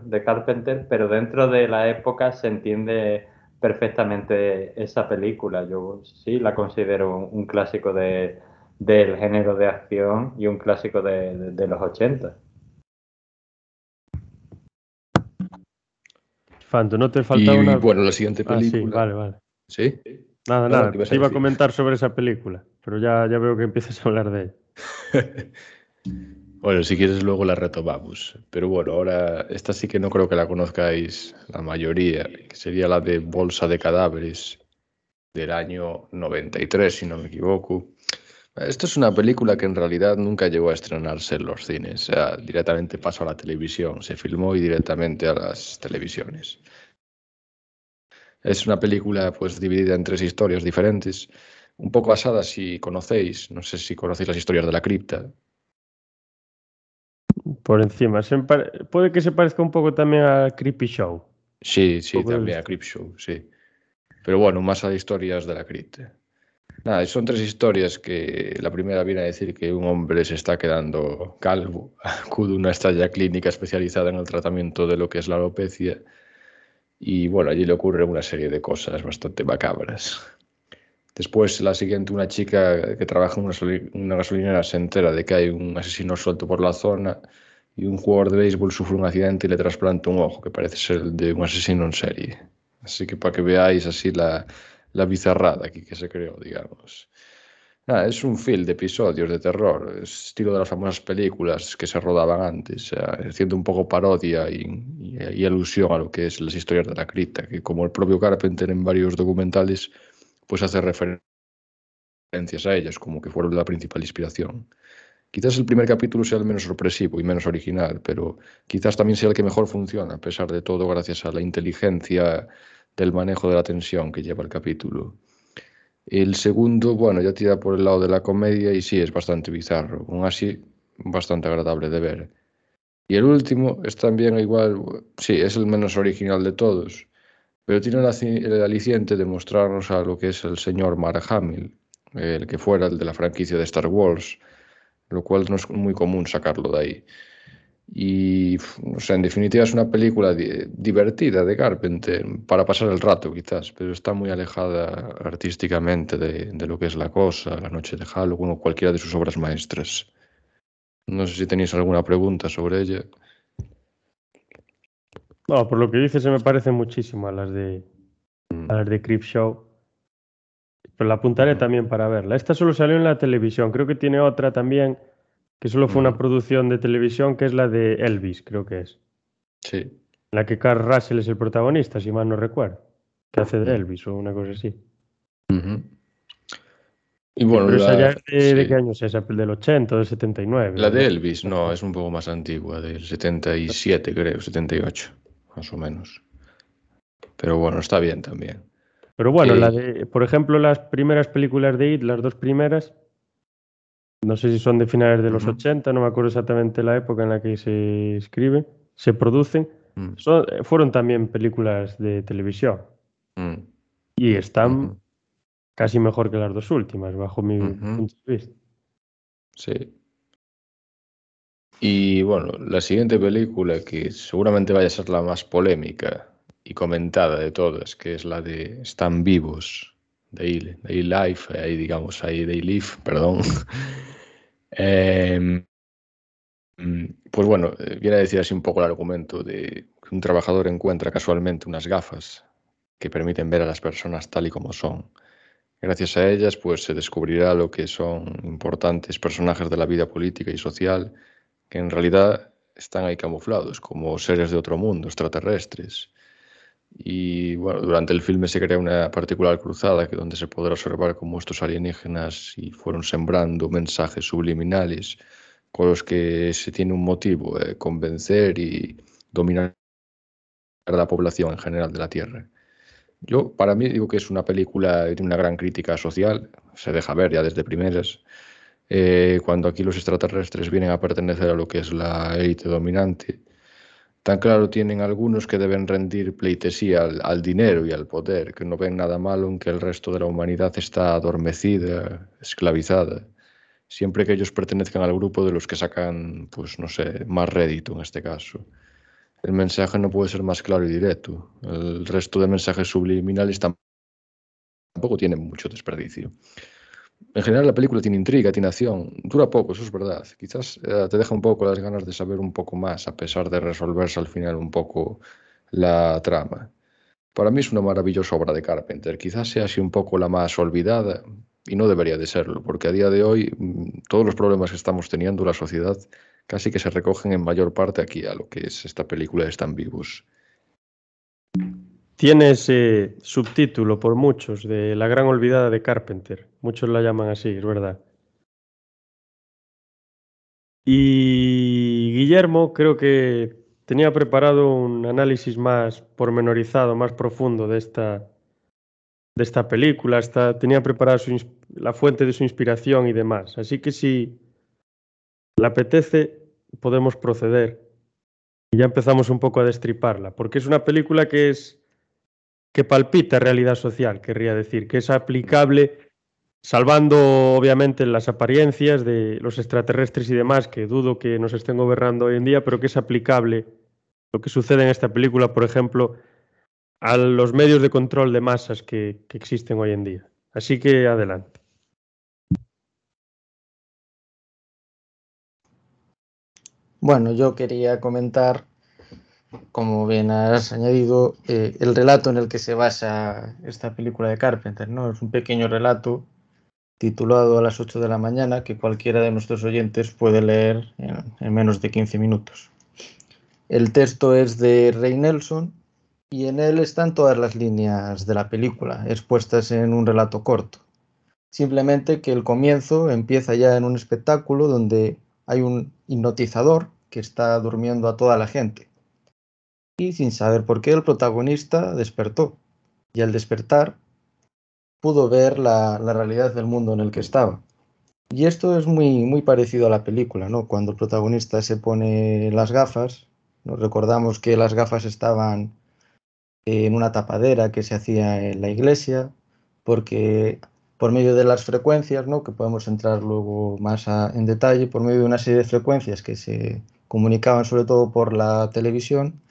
de Carpenter, pero dentro de la época se entiende perfectamente esa película. Yo sí la considero un, clásico de, del género de acción y un clásico de, de, los 80. Fanto, ¿no te falta una...? bueno, la siguiente película... Ah, sí, vale, vale. ¿Sí? Nada, nada, te iba a comentar sobre esa película, pero ya, ya veo que empiezas a hablar de ella. bueno, si quieres luego la retomamos. Pero bueno, ahora esta sí que no creo que la conozcáis la mayoría, que sería la de Bolsa de Cadáveres del año 93, si no me equivoco. Esto es una película que en realidad nunca llegó a estrenarse en los cines, o sea, directamente pasó a la televisión, se filmó y directamente a las televisiones. Es una película pues dividida en tres historias diferentes, un poco basada si conocéis, no sé si conocéis las historias de la cripta. Por encima, puede que se parezca un poco también a Creepy Show. Sí, sí, también a Creepy Show, sí. Pero bueno, más a historias de la cripta. Nada, son tres historias que la primera viene a decir que un hombre se está quedando calvo, acude a una estalla clínica especializada en el tratamiento de lo que es la alopecia y bueno, allí le ocurre una serie de cosas bastante macabras. Después, la siguiente, una chica que trabaja en una, gasolinera se entera de que hay un asesino suelto por la zona y un jugador de béisbol sufre un accidente y le trasplanta un ojo que parece ser el de un asesino en serie. Así que para que veáis así la, la bizarrada aquí que se creó, digamos. Es un film de episodios de terror, estilo de las famosas películas que se rodaban antes, haciendo un poco parodia y, y, alusión a lo que es las historias de la cripta, que como el propio Carpenter en varios documentales, pues hace referencias a ellas, como que fueron la principal inspiración. Quizás el primer capítulo sea el menos sorpresivo y menos original, pero quizás también sea el que mejor funciona, a pesar de todo, gracias a la inteligencia del manejo de la tensión que lleva el capítulo. El segundo, bueno, ya tira por el lado de la comedia y sí, es bastante bizarro, aún así bastante agradable de ver. Y el último es también igual, sí, es el menos original de todos, pero tiene el aliciente de mostrarnos a lo que es el señor Mark Hamill, el que fuera el de la franquicia de Star Wars, lo cual no es muy común sacarlo de ahí. Y, o sea, en definitiva es una película divertida de Carpenter, para pasar el rato quizás, pero está muy alejada artísticamente de, de, lo que es La Cosa, La Noche de Halloween o cualquiera de sus obras maestras. No sé si tenéis alguna pregunta sobre ella. No, por lo que dices se me parece muchísimo a las de, a las de Creep Show. Pero la apuntaré también para verla. Esta solo salió en la televisión, creo que tiene otra también que solo fue una producción de televisión que es la de Elvis, creo que es. Sí. En la que Carl Russell es el protagonista, si mal no recuerdo. Que hace de Elvis o una cosa así. Y bueno, Pero esa ya de, qué año es esa? ¿Del 80 o del 79? La de Elvis, no, es un poco más antigua, del 77 creo, 78, más o menos. Pero bueno, está bien también. Pero bueno, la de, por ejemplo, las primeras películas de It, las dos primeras, no sé si son de finales de los 80, no me acuerdo exactamente la época en la que se escriben, se producen. Mm. Eh, fueron también películas de televisión. Mm. Y están casi mejor que las dos últimas, bajo mi punto de vista. Sí. Y bueno, la siguiente película, que seguramente vaya a ser la más polémica y comentada de todas, que es la de Están vivos, de Life, ahí digamos, ahí Day Live, perdón. Em, pues bueno, eh, viene a decir así un poco el argumento de que un trabajador encuentra casualmente unas gafas que permiten ver a las personas tal y como son. Gracias a ellas, pues se descubrirá lo que son importantes personajes de la vida política y social que en realidad están ahí camuflados como seres de otro mundo, extraterrestres. Y bueno, durante el filme se crea una particular cruzada que donde se podrá observar cómo estos alienígenas y fueron sembrando mensajes subliminales con los que se tiene un motivo, eh, convencer y dominar a la población en general de la Tierra. Yo, para mí, digo que es una película de una gran crítica social, se deja ver ya desde primeras, eh, cuando aquí los extraterrestres vienen a pertenecer a lo que es la élite dominante, tan claro tienen algunos que deben rendir pleitesía al, dinero y al poder, que no ven nada malo en que el resto de la humanidad está adormecida, esclavizada, siempre que ellos pertenezcan al grupo de los que sacan, pues no sé, más rédito en este caso. El mensaje no puede ser más claro y directo. El resto de mensajes subliminales tampoco tienen mucho desperdicio. En general la película tiene intriga, tiene acción, dura poco, eso es verdad. Quizás eh, te deja un poco las ganas de saber un poco más, a pesar de resolverse al final un poco la trama. Para mí es una maravillosa obra de Carpenter, quizás sea así un poco la más olvidada, y no debería de serlo, porque a día de hoy mm, todos los problemas que estamos teniendo la sociedad casi que se recogen en mayor parte aquí a lo que es esta película de Están vivos. Tiene ese subtítulo por muchos de La gran olvidada de Carpenter. Muchos la llaman así, es verdad. Y Guillermo creo que tenía preparado un análisis más pormenorizado, más profundo de esta, de esta película. Hasta tenía preparada la fuente de su inspiración y demás. Así que si le apetece, podemos proceder. Y ya empezamos un poco a destriparla, porque es una película que es que palpita realidad social, querría decir, que es aplicable, salvando obviamente las apariencias de los extraterrestres y demás, que dudo que nos estén gobernando hoy en día, pero que es aplicable lo que sucede en esta película, por ejemplo, a los medios de control de masas que, que existen hoy en día. Así que adelante. Bueno, yo quería comentar como bien has añadido, eh, el relato en el que se basa esta película de Carpenter, ¿no? Es un pequeño relato titulado a las 8 de la mañana que cualquiera de nuestros oyentes puede leer en, en menos de 15 minutos. El texto es de Ray Nelson y en él están todas las líneas de la película expuestas en un relato corto. Simplemente que el comienzo empieza ya en un espectáculo donde hay un hipnotizador que está durmiendo a toda la gente y sin saber por qué el protagonista despertó. Y al despertar pudo ver la, realidad del mundo en el que estaba. Y esto es muy, muy parecido a la película, ¿no? Cuando el protagonista se pone las gafas, nos recordamos que las gafas estaban en una tapadera que se hacía en la iglesia, porque por medio de las frecuencias, ¿no? que podemos entrar luego más en detalle, por medio de una serie de frecuencias que se comunicaban sobre todo por la televisión,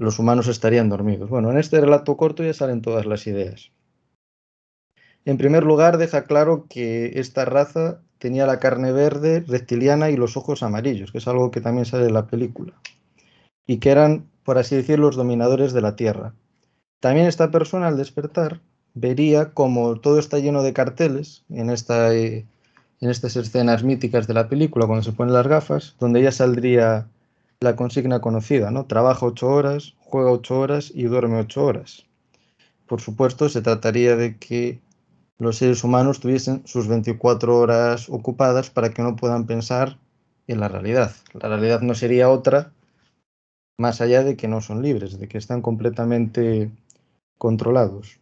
los humanos estarían dormidos. Bueno, en este relato corto ya salen todas las ideas. En primer lugar, deja claro que esta raza tenía la carne verde, reptiliana y los ojos amarillos, que es algo que también sale en la película, y que eran, por así decir, los dominadores de la Tierra. También esta persona, al despertar, vería como todo está lleno de carteles en, eh, en estas escenas míticas de la película, cuando se ponen las gafas, donde ella saldría la consigna conocida, ¿no? Trabaja ocho horas, juega ocho horas y duerme ocho horas. Por supuesto, se trataría de que los seres humanos tuviesen sus 24 horas ocupadas para que no puedan pensar en la realidad. La realidad no sería otra más allá de que no son libres, de que están completamente controlados.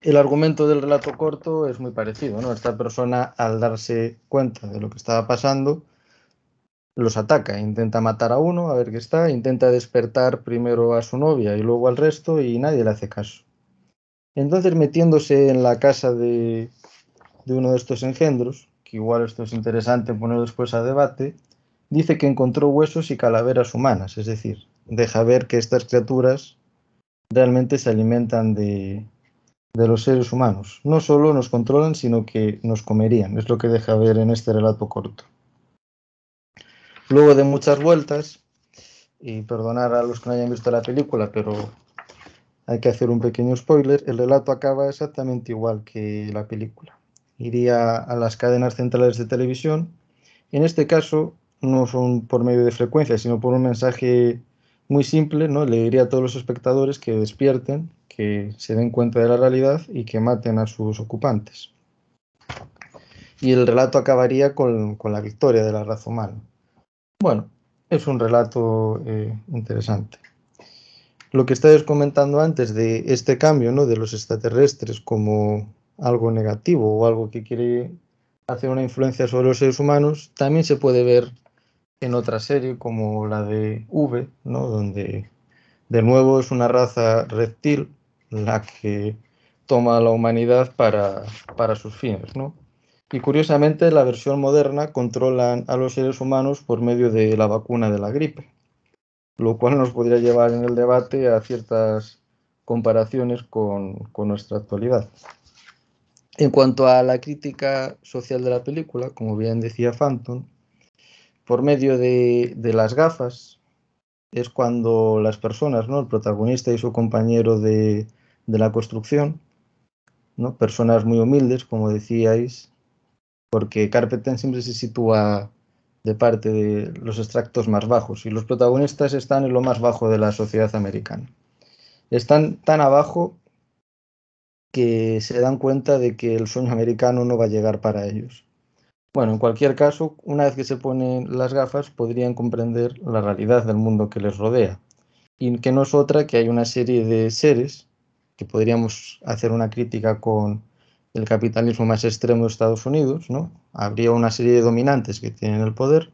El argumento del relato corto es muy parecido, ¿no? Esta persona, al darse cuenta de lo que estaba pasando, los ataca, intenta matar a uno, a ver qué está, intenta despertar primero a su novia y luego al resto y nadie le hace caso. Entonces metiéndose en la casa de, de uno de estos engendros, que igual esto es interesante poner después a debate, dice que encontró huesos y calaveras humanas, es decir, deja ver que estas criaturas realmente se alimentan de, de los seres humanos. No solo nos controlan, sino que nos comerían, es lo que deja ver en este relato corto. Luego de muchas vueltas, y perdonar a los que no hayan visto la película, pero hay que hacer un pequeño spoiler, el relato acaba exactamente igual que la película. Iría a las cadenas centrales de televisión. En este caso, no son por medio de frecuencia, sino por un mensaje muy simple, ¿no? Le diría a todos los espectadores que despierten, que se den cuenta de la realidad y que maten a sus ocupantes. Y el relato acabaría con, con la victoria de la raza humana. Bueno, es un relato eh, interesante. Lo que estáis comentando antes de este cambio ¿no? de los extraterrestres como algo negativo o algo que quiere hacer una influencia sobre los seres humanos, también se puede ver en otra serie como la de V, ¿no? donde de nuevo es una raza reptil la que toma a la humanidad para, para sus fines. ¿no? Y curiosamente, la versión moderna controlan a los seres humanos por medio de la vacuna de la gripe, lo cual nos podría llevar en el debate a ciertas comparaciones con, con nuestra actualidad. En cuanto a la crítica social de la película, como bien decía Phantom, por medio de, de, las gafas es cuando las personas, ¿no? el protagonista y su compañero de, de la construcción, ¿no? personas muy humildes, como decíais, porque Carpenter siempre se sitúa de parte de los extractos más bajos y los protagonistas están en lo más bajo de la sociedad americana. Están tan abajo que se dan cuenta de que el sueño americano no va a llegar para ellos. Bueno, en cualquier caso, una vez que se ponen las gafas, podrían comprender la realidad del mundo que les rodea. Y que no es otra que hay una serie de seres que podríamos hacer una crítica con el capitalismo más extremo de Estados Unidos, ¿no? Habría una serie de dominantes que tienen el poder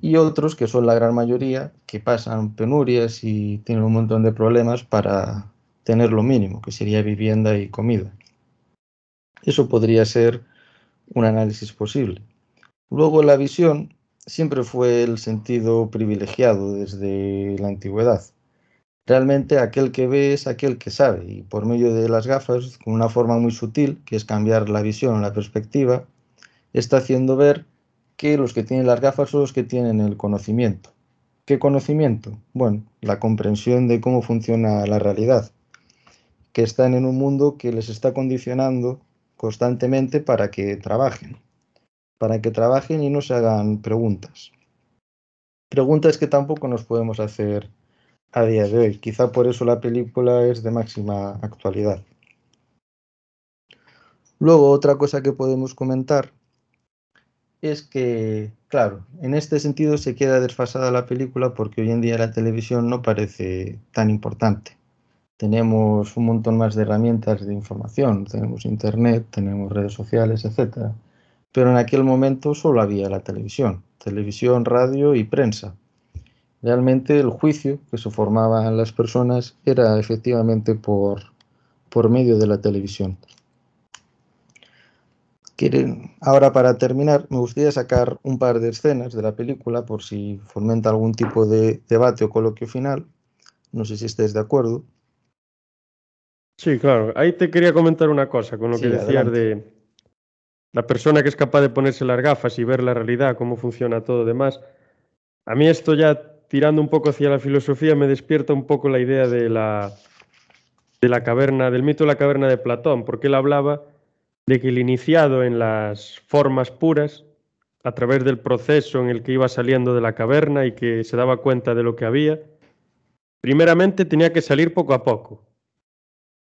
y otros que son la gran mayoría que pasan penurias y tienen un montón de problemas para tener lo mínimo, que sería vivienda y comida. Eso podría ser un análisis posible. Luego la visión siempre fue el sentido privilegiado desde la antigüedad. Realmente aquel que ve es aquel que sabe y por medio de las gafas, con una forma muy sutil, que es cambiar la visión, la perspectiva, está haciendo ver que los que tienen las gafas son los que tienen el conocimiento. ¿Qué conocimiento? Bueno, la comprensión de cómo funciona la realidad, que están en un mundo que les está condicionando constantemente para que trabajen, para que trabajen y no se hagan preguntas. Preguntas que tampoco nos podemos hacer a día de hoy. Quizá por eso la película es de máxima actualidad. Luego, otra cosa que podemos comentar es que, claro, en este sentido se queda desfasada la película porque hoy en día la televisión no parece tan importante. Tenemos un montón más de herramientas de información, tenemos internet, tenemos redes sociales, etc. Pero en aquel momento solo había la televisión, televisión, radio y prensa. Realmente el juicio que se formaba en las personas era efectivamente por, por medio de la televisión. Ahora para terminar, me gustaría sacar un par de escenas de la película por si fomenta algún tipo de debate o coloquio final. No sé si estés de acuerdo. Sí, claro. Ahí te quería comentar una cosa con lo Sí, que decías adelante. de la persona que es capaz de ponerse las gafas y ver la realidad, cómo funciona todo demás. A mí esto ya tirando un poco hacia la filosofía me despierta un poco la idea de la de la caverna, del mito de la caverna de Platón, porque él hablaba de que el iniciado en las formas puras, a través del proceso en el que iba saliendo de la caverna y que se daba cuenta de lo que había, primeramente tenía que salir poco a poco.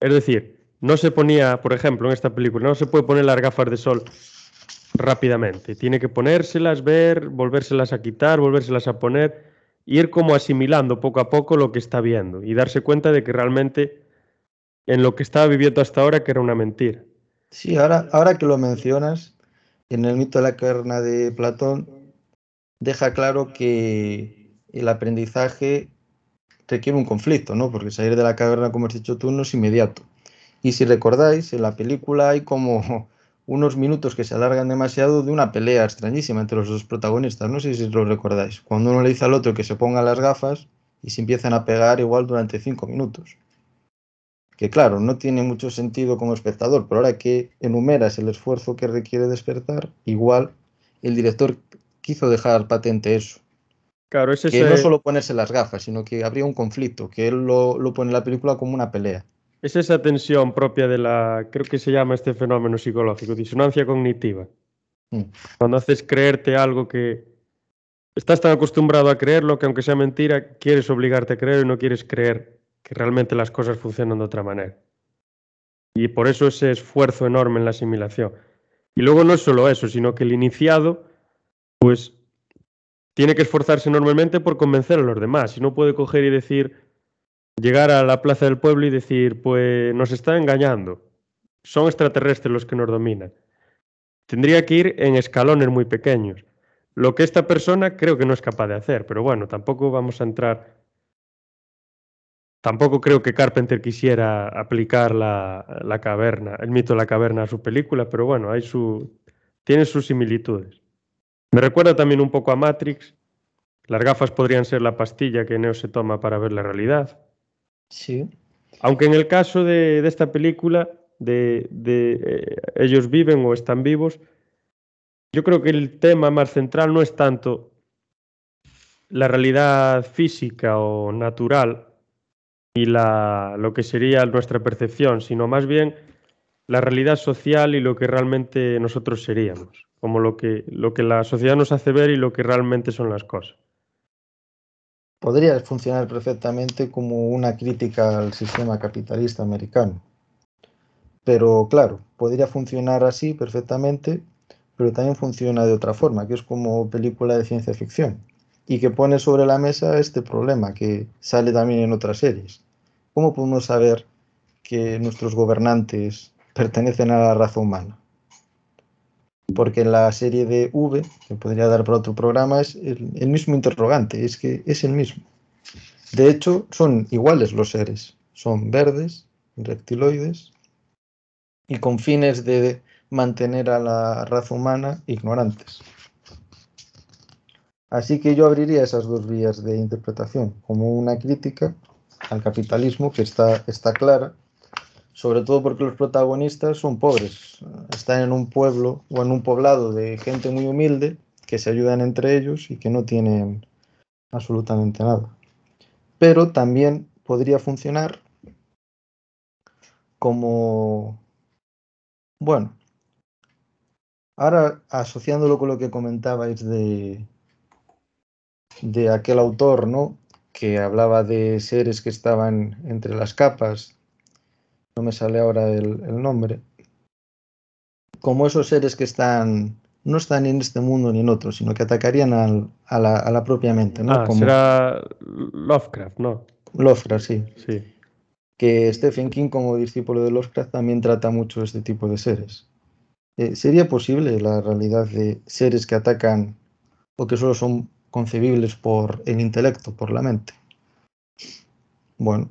Es decir, no se ponía, por ejemplo, en esta película, no se puede poner las gafas de sol rápidamente. Tiene que ponérselas, ver, volvérselas a quitar, volvérselas a poner, ir como asimilando poco a poco lo que está viendo y darse cuenta de que realmente en lo que estaba viviendo hasta ahora que era una mentira. Sí, ahora, ahora que lo mencionas, en el mito de la caverna de Platón deja claro que el aprendizaje requiere un conflicto, ¿no? Porque salir de la caverna, como has dicho tú, no es inmediato. Y si recordáis, en la película hay como unos minutos que se alargan demasiado de una pelea extrañísima entre los dos protagonistas. No sé si lo recordáis. Cuando uno le dice al otro que se ponga las gafas y se empiezan a pegar igual durante cinco minutos. Que claro, no tiene mucho sentido como espectador, pero ahora que enumeras el esfuerzo que requiere despertar, igual el director quiso dejar patente eso. Claro, es Que no solo ponerse las gafas, sino que habría un conflicto, que él lo, lo pone en la película como una pelea. Es esa tensión propia de la, creo que se llama este fenómeno psicológico, disonancia cognitiva. Mm. Cuando haces creerte algo que estás tan acostumbrado a creerlo que aunque sea mentira, quieres obligarte a creer y no quieres creer que realmente las cosas funcionan de otra manera. Y por eso ese esfuerzo enorme en la asimilación. Y luego no es solo eso, sino que el iniciado, pues, tiene que esforzarse enormemente por convencer a los demás. Y no puede coger y decir, llegar a la plaza del pueblo y decir, pues nos está engañando, son extraterrestres los que nos dominan. tendría que ir en escalones muy pequeños. Lo que esta persona creo que no es capaz de hacer, pero bueno, tampoco vamos a entrar. Tampoco creo que Carpenter quisiera aplicar la, la caverna, el mito de la caverna a su película, pero bueno, hay su, tiene sus similitudes. Me recuerda también un poco a Matrix. Las gafas podrían ser la pastilla que Neo se toma para ver la realidad. Sí. Aunque en el caso de, esta película, de, de eh, ellos viven o están vivos, yo creo que el tema más central no es tanto la realidad física o natural y la, lo que sería nuestra percepción, sino más bien la realidad social y lo que realmente nosotros seríamos, como lo que, lo que la sociedad nos hace ver y lo que realmente son las cosas. Podría funcionar perfectamente como una crítica al sistema capitalista americano. Pero claro, podría funcionar así perfectamente, pero también funciona de otra forma, que es como película de ciencia ficción y que pone sobre la mesa este problema que sale también en otras series. ¿Cómo podemos saber que nuestros gobernantes pertenecen a la raza humana? Porque en la serie de V, que podría dar para otro programa, es el, mismo interrogante, es que es el mismo. De hecho, son iguales los seres, son verdes, reptiloides, y con fines de mantener a la raza humana ignorantes. Así que yo abriría esas dos vías de interpretación, como una crítica al capitalismo que está, está clara, sobre todo porque los protagonistas son pobres, están en un pueblo o en un poblado de gente muy humilde que se ayudan entre ellos y que no tienen absolutamente nada. Pero también podría funcionar como, bueno, ahora asociándolo con lo que comentabais de, de aquel autor, ¿no? Que hablaba de seres que estaban entre las capas, no me sale ahora el, el nombre, como esos seres que están no están ni en este mundo ni en otro, sino que atacarían al, a, la, a, la, propia mente. ¿no? Ah, Como será Lovecraft, ¿no? Lovecraft, sí. Sí. Que Stephen King, como discípulo de Lovecraft, también trata mucho este tipo de seres. Eh, ¿Sería posible la realidad de seres que atacan o que solo son concebibles por el intelecto, por la mente? Bueno.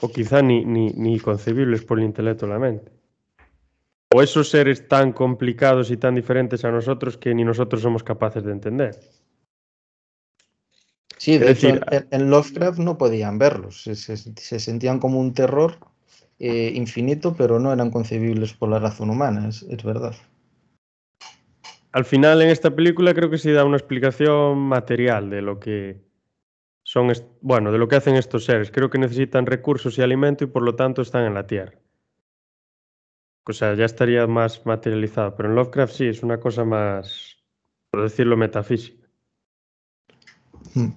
O, quizá ni, ni, ni concebibles por el intelecto o la mente o esos seres tan complicados y tan diferentes a nosotros que ni nosotros somos capaces de entender. Sí, de hecho, decir, en, en, Lovecraft no podían verlos, se, se, se sentían como un terror eh, infinito, pero no eran concebibles por la razón humana, es, es, verdad. Al final, en esta película creo que se da una explicación material de lo que son, bueno, de lo que hacen estos seres. Creo que necesitan recursos y alimento y por lo tanto están en la Tierra. O sea, ya estaría más materializado. Pero en Lovecraft sí, es una cosa más, por decirlo, metafísica. Mm.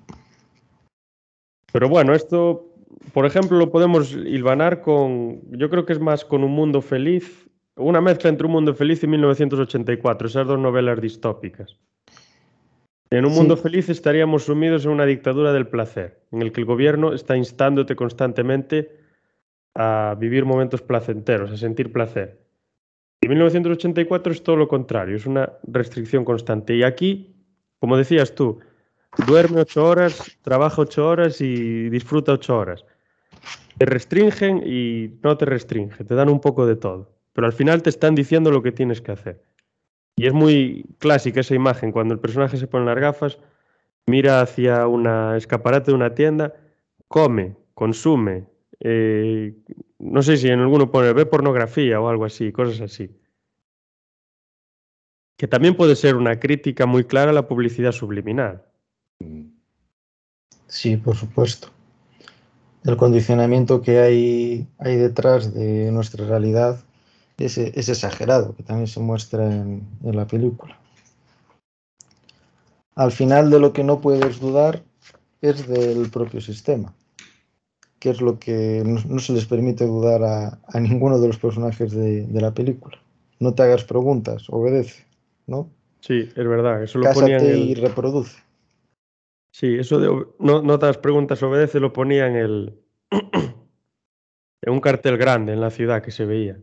Pero bueno, esto, por ejemplo, lo podemos hilvanar con, yo creo que es más con Un Mundo Feliz, una mezcla entre Un Mundo Feliz y 1984, esas dos novelas distópicas. En Un Mundo sí. Feliz estaríamos sumidos en una dictadura del placer, en el que el gobierno está instándote constantemente a vivir momentos placenteros, a sentir placer. Y 1984 es todo lo contrario, es una restricción constante. Y aquí, como decías tú, duerme ocho horas, trabaja ocho horas y disfruta ocho horas. Te restringen y no te restringen, te dan un poco de todo. Pero al final te están diciendo lo que tienes que hacer. Y es muy clásica esa imagen, cuando el personaje se pone las gafas, mira hacia una escaparate de una tienda, come, consume, eh, no sé si en alguno pone ve pornografía o algo así, cosas así. Que también puede ser una crítica muy clara a la publicidad subliminal. Sí, por supuesto. El condicionamiento que hay, hay detrás de nuestra realidad es, es exagerado, que también se muestra en, en la película. Al final de lo que no puedes dudar es del propio sistema que es lo que no, no se les permite dudar a, a, ninguno de los personajes de, de, la película. No te hagas preguntas, obedece, ¿no? Sí, es verdad, eso lo Cásate ponía en el... y reproduce. Sí, eso de no, no te hagas preguntas, obedece, lo ponía en el en un cartel grande en la ciudad que se veía.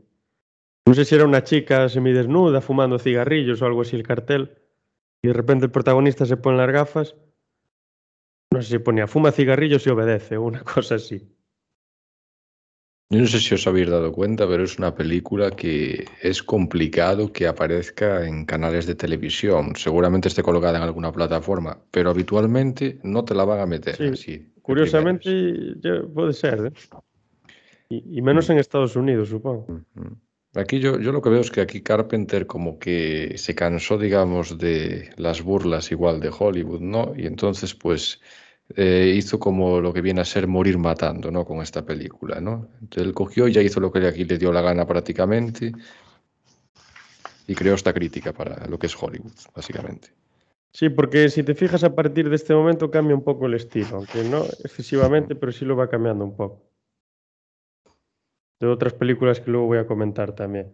No sé si era una chica semidesnuda fumando cigarrillos o algo así el cartel. Y de repente el protagonista se pone las gafas. No sé si ponía fuma cigarrillos y obedece o una cosa así. Yo no sé si os habéis dado cuenta, pero es una película que es complicado que aparezca en canales de televisión. Seguramente esté colocada en alguna plataforma, pero habitualmente no te la van a meter Sí, así. Curiosamente, puede ser. ¿eh? Y, y menos en Estados Unidos, supongo. Aquí yo, yo lo que veo es que aquí Carpenter como que se cansó, digamos, de las burlas igual de Hollywood, ¿no? Y entonces pues eh, hizo como lo que viene a ser morir matando, ¿no? Con esta película, ¿no? Entonces él cogió y ya hizo lo que aquí le dio la gana prácticamente y creó esta crítica para lo que es Hollywood, básicamente. Sí, porque si te fijas a partir de este momento cambia un poco el estilo, aunque no excesivamente, pero sí lo va cambiando un poco. De otras películas que luego voy a comentar también.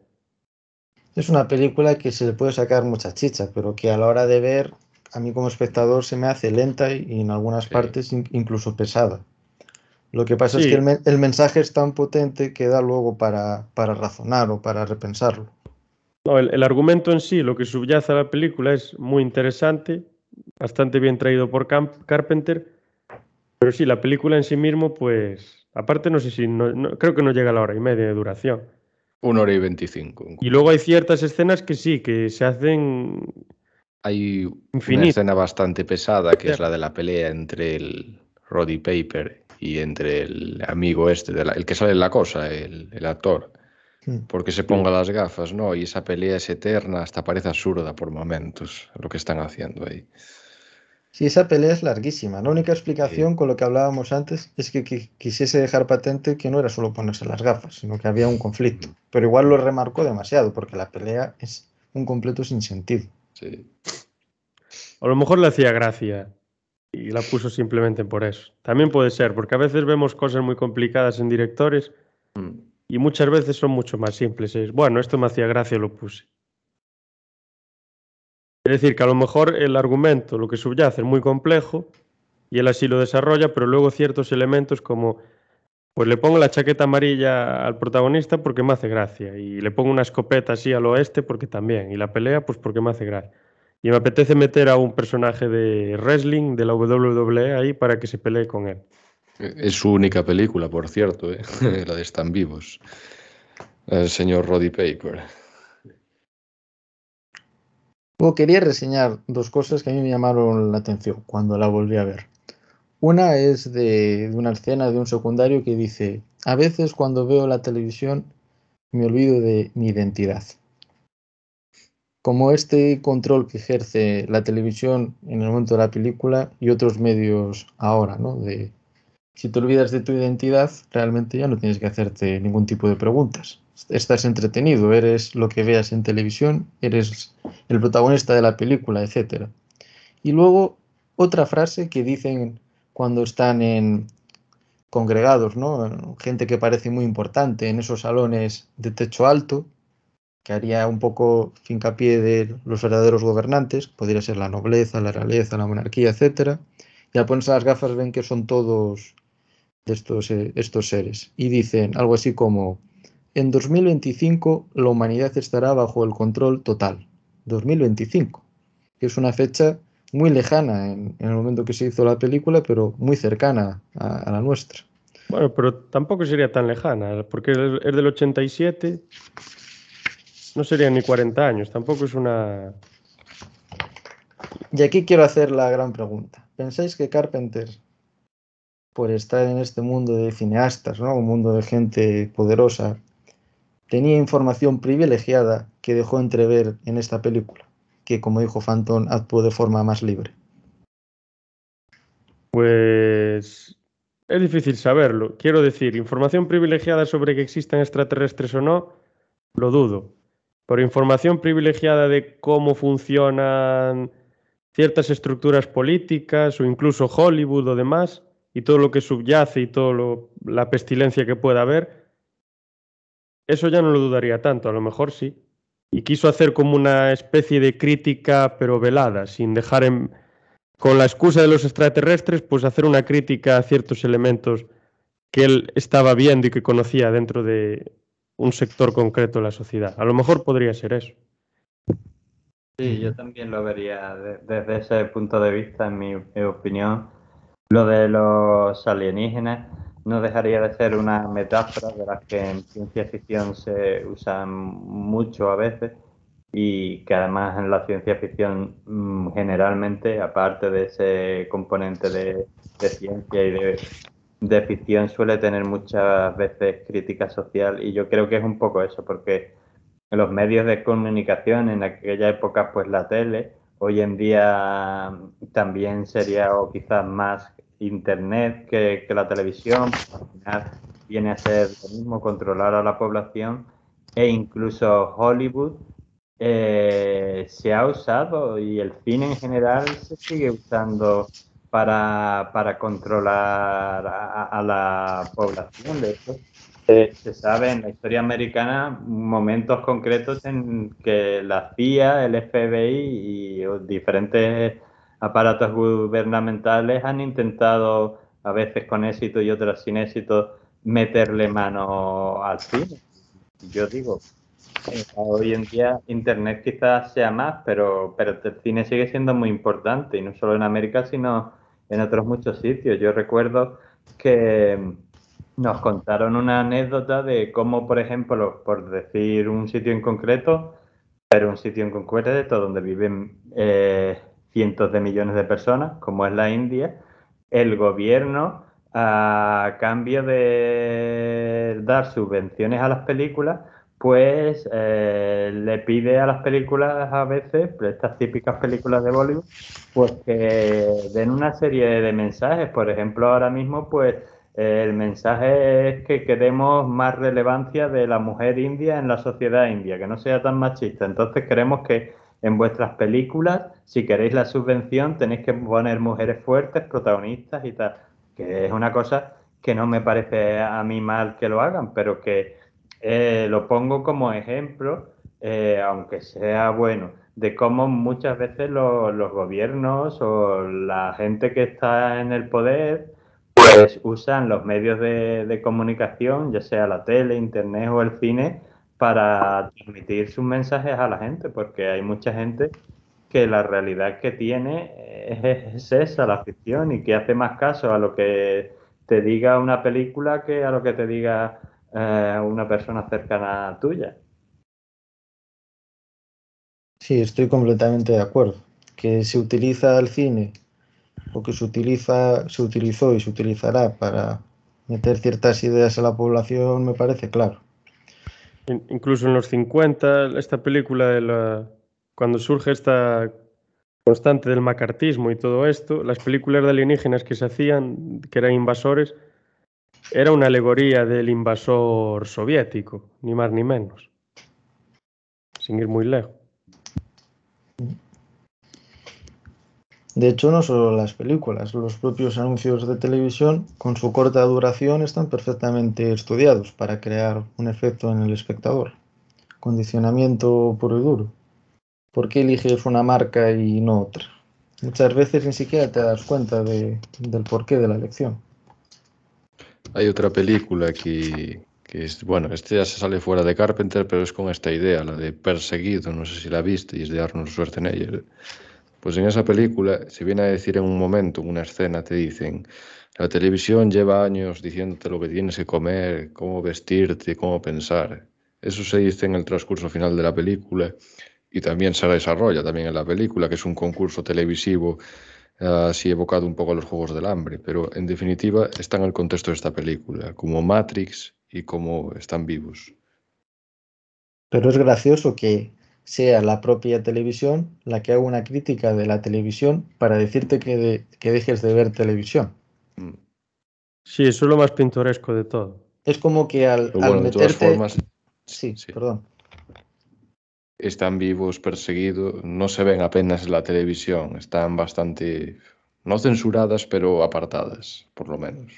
Es una película que se le puede sacar mucha chicha, pero que a la hora de ver, a mí como espectador se me hace lenta y en algunas Sí. partes in- incluso pesada. Lo que pasa es que el, el mensaje es tan potente que da luego para, para razonar o para repensarlo. No, el, el argumento en sí, lo que subyace a la película es muy interesante, bastante bien traído por Camp- Carpenter, pero sí, la película en sí mismo, pues, aparte no sé si, no- no- creo que no llega a la hora y media de duración. Una hora y veinticinco. Y luego hay ciertas escenas que sí, que se hacen Hay una escena bastante pesada que es la de la pelea entre el Roddy Paper y entre el amigo este, de la- el que sale en la cosa, el, el actor. Mm. Porque se ponga las gafas, ¿no? Y esa pelea es eterna, hasta parece absurda por momentos lo que están haciendo ahí. Sí, esa pelea es larguísima. La única explicación con lo que hablábamos antes es que, qui- quisiese dejar patente que no era solo ponerse las gafas, sino que había un conflicto. Pero igual lo remarcó demasiado, porque la pelea es un completo sinsentido. Sí. A lo mejor le hacía gracia y la puso simplemente por eso. También puede ser, porque a veces vemos cosas muy complicadas en directores Mm. y muchas veces son mucho más simples. Es, bueno, esto me hacía gracia, lo puse. Es decir, que a lo mejor el argumento, lo que subyace es muy complejo y él así lo desarrolla, pero luego ciertos elementos como, pues le pongo la chaqueta amarilla al protagonista porque me hace gracia y le pongo una escopeta así al oeste porque también y la pelea pues porque me hace gracia. Y me apetece meter a un personaje de wrestling de la WWE ahí para que se pelee con él. Es su única película, por cierto, ¿eh? la de Están vivos. El señor Roddy Paper. Luego quería reseñar dos cosas que a mí me llamaron la atención cuando la volví a ver. Una es de, una escena de un secundario que dice, a veces cuando veo la televisión me olvido de mi identidad. Como este control que ejerce la televisión en el momento de la película y otros medios ahora, ¿no? Si te olvidas de tu identidad, realmente ya no tienes que hacerte ningún tipo de preguntas. Estás entretenido, eres lo que veas en televisión, eres el protagonista de la película, etc. Y luego otra frase que dicen cuando están en congregados, ¿no? Gente que parece muy importante en esos salones de techo alto, que haría un poco hincapié de los verdaderos gobernantes, podría ser la nobleza, la realeza, la monarquía, etc. Y al ponerse las gafas ven que son todos estos, eh, estos seres. Y dicen algo así como, en 2025 la humanidad estará bajo el control total. 2025, que es una fecha muy lejana en, en el momento que se hizo la película, pero muy cercana a, a la nuestra. Bueno, pero tampoco sería tan lejana, porque es es del 87, no serían ni 40 años, tampoco es una... Y aquí quiero hacer la gran pregunta. ¿Pensáis que Carpenter, por estar en este mundo de cineastas, ¿no? un mundo de gente poderosa, tenía información privilegiada que dejó entrever en esta película? Que, como dijo Phantom, actuó de forma más libre. Pues es difícil saberlo. Quiero decir, información privilegiada sobre que existan extraterrestres o no, lo dudo. Pero información privilegiada de cómo funcionan ciertas estructuras políticas o incluso Hollywood o demás, y todo lo que subyace y toda la pestilencia que pueda haber, eso ya no lo dudaría tanto, a lo mejor sí. Y quiso hacer como una especie de crítica, pero velada, sin dejar en, con la excusa de los extraterrestres, pues hacer una crítica a ciertos elementos que él estaba viendo y que conocía dentro de, un sector concreto de la sociedad. A lo mejor podría ser eso. Sí, yo también lo vería desde ese punto de vista, en mi, opinión. Lo de los alienígenas no dejaría de ser una metáfora de las que en ciencia ficción se usan mucho a veces y que además en la ciencia ficción mm, generalmente, aparte de ese componente de, ciencia y de, de, ficción, suele tener muchas veces crítica social. Y yo creo que es un poco eso, porque los medios de comunicación, en aquella época pues la tele, hoy en día también sería o quizás más internet que, la televisión, al final viene a ser lo mismo, controlar a la población e incluso Hollywood eh, se ha usado y el cine en general se sigue usando para, controlar a, a la población. De hecho, se sabe en la historia americana momentos concretos en que la CIA, el FBI y diferentes aparatos gubernamentales han intentado, a veces con éxito y otras sin éxito, meterle mano al cine. Yo digo, eh, hoy en día Internet quizás sea más, pero, pero el cine sigue siendo muy importante, y no solo en América, sino en otros muchos sitios. Yo recuerdo que nos contaron una anécdota de cómo, por ejemplo, por decir un sitio en concreto, pero un sitio en concreto donde viven eh, cientos de millones de personas, como es la India, el gobierno, a cambio de dar subvenciones a las películas, pues eh, le pide a las películas a veces, estas típicas películas de Bollywood, pues que den una serie de mensajes. Por ejemplo, ahora mismo, pues el mensaje es que queremos más relevancia de la mujer india en la sociedad india, que no sea tan machista. Entonces queremos que en vuestras películas, si queréis la subvención, tenéis que poner mujeres fuertes, protagonistas y tal. Que es una cosa que no me parece a mí mal que lo hagan, pero que eh, lo pongo como ejemplo, eh, aunque sea bueno, de cómo muchas veces los gobiernos o la gente que está en el poder pues usan los medios de, comunicación, ya sea la tele, internet o el cine, para transmitir sus mensajes a la gente, porque hay mucha gente que la realidad que tiene es, esa, la ficción, y que hace más caso a lo que te diga una película que a lo que te diga eh, una persona cercana tuya. Sí, estoy completamente de acuerdo. Que se utiliza el cine o que se utiliza, se utilizó y se utilizará para meter ciertas ideas a la población me parece claro. Incluso en los 50, esta película de la, cuando surge esta constante del macartismo y todo esto, las películas de alienígenas que se hacían, que eran invasores, era una alegoría del invasor soviético, ni más ni menos, sin ir muy lejos. De hecho, no solo las películas, los propios anuncios de televisión, con su corta duración, están perfectamente estudiados para crear un efecto en el espectador. Condicionamiento puro y duro. ¿Por qué eliges una marca y no otra? Muchas veces ni siquiera te das cuenta de, del porqué de la elección. Hay otra película que, que es, bueno, este ya se sale fuera de Carpenter, pero es con esta idea, la de Perseguido, no sé si la viste, y es de Arnold Schwarzenegger pues en esa película se viene a decir en un momento, en una escena, te dicen, la televisión lleva años diciéndote lo que tienes que comer, cómo vestirte, cómo pensar. Eso se dice en el transcurso final de la película y también se desarrolla también en la película, que es un concurso televisivo así evocado un poco a los Juegos del Hambre, pero en definitiva está en el contexto de esta película, como Matrix y como están vivos. Pero es gracioso que sea la propia televisión la que haga una crítica de la televisión para decirte que, que dejes de ver televisión. Mm. Sí, eso es lo más pintoresco de todo. Es como que al, meterte... sí, sí, perdón. Están vivos, perseguidos, no se ven apenas en la televisión, están bastante, no censuradas, pero apartadas, por lo menos.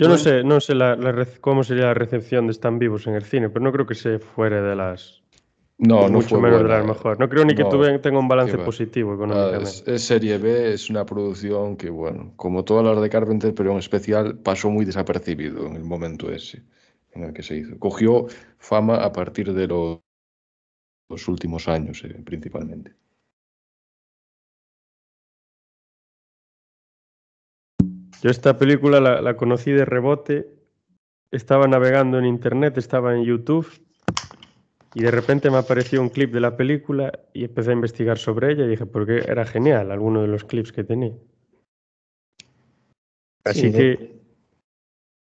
Yo no sé, no sé la, cómo sería la recepción de Están vivos en el cine, pero no creo que se fuere de las No, no mucho fue menos de las mejores. No creo ni que No, tuve- tenga un balance positivo económicamente. es, es Serie B, es una producción que, bueno, como todas las de Carpenter, pero en especial pasó muy desapercibido en el momento ese en el que se hizo. Cogió fama a partir de lo- los últimos años, eh, principalmente. Yo esta película la, la conocí de rebote, estaba navegando en internet, estaba en YouTube y de repente me apareció un clip de la película y empecé a investigar sobre ella y dije, porque era genial alguno de los clips que tenía. Así Sí, que,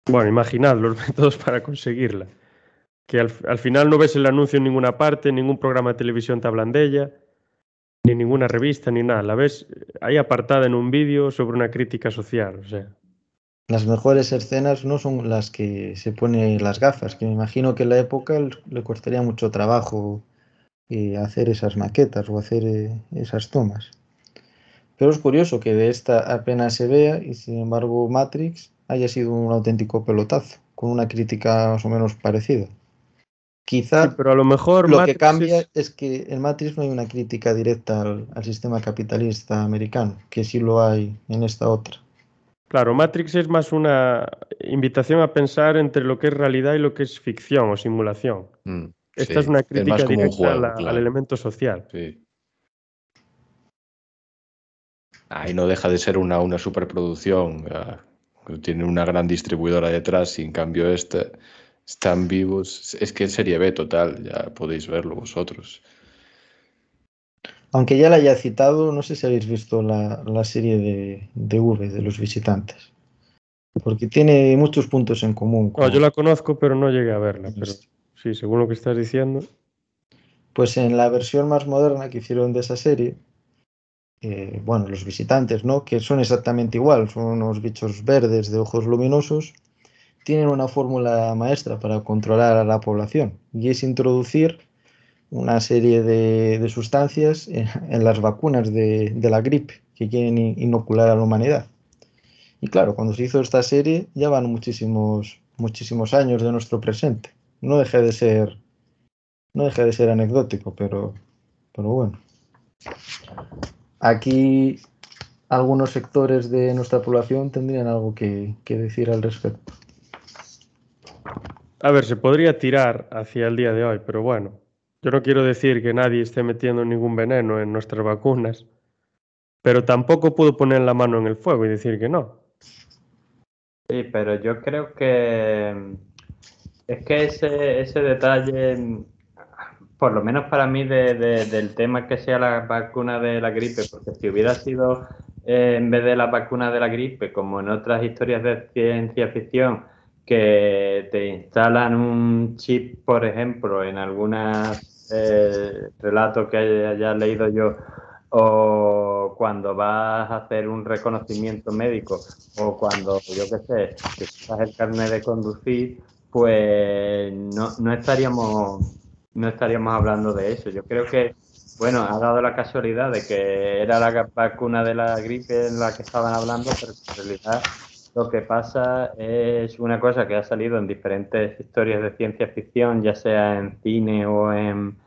bueno, imaginad los métodos para conseguirla. Que al, al final no ves el anuncio en ninguna parte, ningún programa de televisión te hablan de ella, ni ninguna revista, ni nada. La ves ahí apartada en un vídeo sobre una crítica social. Las mejores escenas no son las que se pone las gafas, que me imagino que en la época le costaría mucho trabajo eh, hacer esas maquetas o hacer eh, esas tomas. Pero es curioso que de esta apenas se vea y sin embargo Matrix haya sido un auténtico pelotazo, con una crítica más o menos parecida. Quizá Sí, pero a lo mejor lo Matrix que cambia es- es... que en Matrix no hay una crítica directa al, al sistema capitalista americano, que sí lo hay en esta otra. Claro, Matrix es más una invitación a pensar entre lo que es realidad y lo que es ficción o simulación. Mm, Esta sí, es una crítica directa juego, a la- al elemento social. Sí. Ahí no deja de ser una, una superproducción. Tiene una gran distribuidora detrás y en cambio esta están vivos. Es que es serie B total, ya podéis verlo vosotros. Aunque ya la haya citado, no sé si habéis visto la, la serie de, de V, de los visitantes. Porque tiene muchos puntos en común. No, con- yo la conozco, pero no llegué a verla. Pero sí, según lo que estás diciendo. Pues en la versión más moderna que hicieron de esa serie, eh, bueno, los visitantes, ¿no? Que son exactamente igual, son unos bichos verdes de ojos luminosos, tienen una fórmula maestra para controlar a la población y es introducir una serie de, de sustancias en, las vacunas de, de la gripe que quieren inocular a la humanidad. Y claro, cuando se hizo esta serie ya van muchísimos, muchísimos años de nuestro presente. No deja de ser no deja de ser anecdótico, pero, pero bueno. Aquí algunos sectores de nuestra población tendrían algo que, que decir al respecto. A ver, se podría tirar hacia el día de hoy, pero bueno. Yo no quiero decir que nadie esté metiendo ningún veneno en nuestras vacunas, pero tampoco puedo poner la mano en el fuego y decir que no. Sí, pero yo creo que es que ese, ese detalle, por lo menos para mí, de- del tema que sea la vacuna de la gripe, porque si hubiera sido eh, en vez de la vacuna de la gripe, como en otras historias de ciencia ficción, que te instalan un chip, por ejemplo, en algunos relatos que haya, leído yo, o cuando vas a hacer un reconocimiento médico, o cuando, yo qué sé, te sacas el carnet de conducir, pues no, no estaríamos no estaríamos hablando de eso. Yo creo que, bueno, ha dado la casualidad de que era la vacuna de la gripe en la que estaban hablando, pero en realidad lo que pasa es una cosa que ha salido en diferentes historias de ciencia ficción, ya sea en cine o en,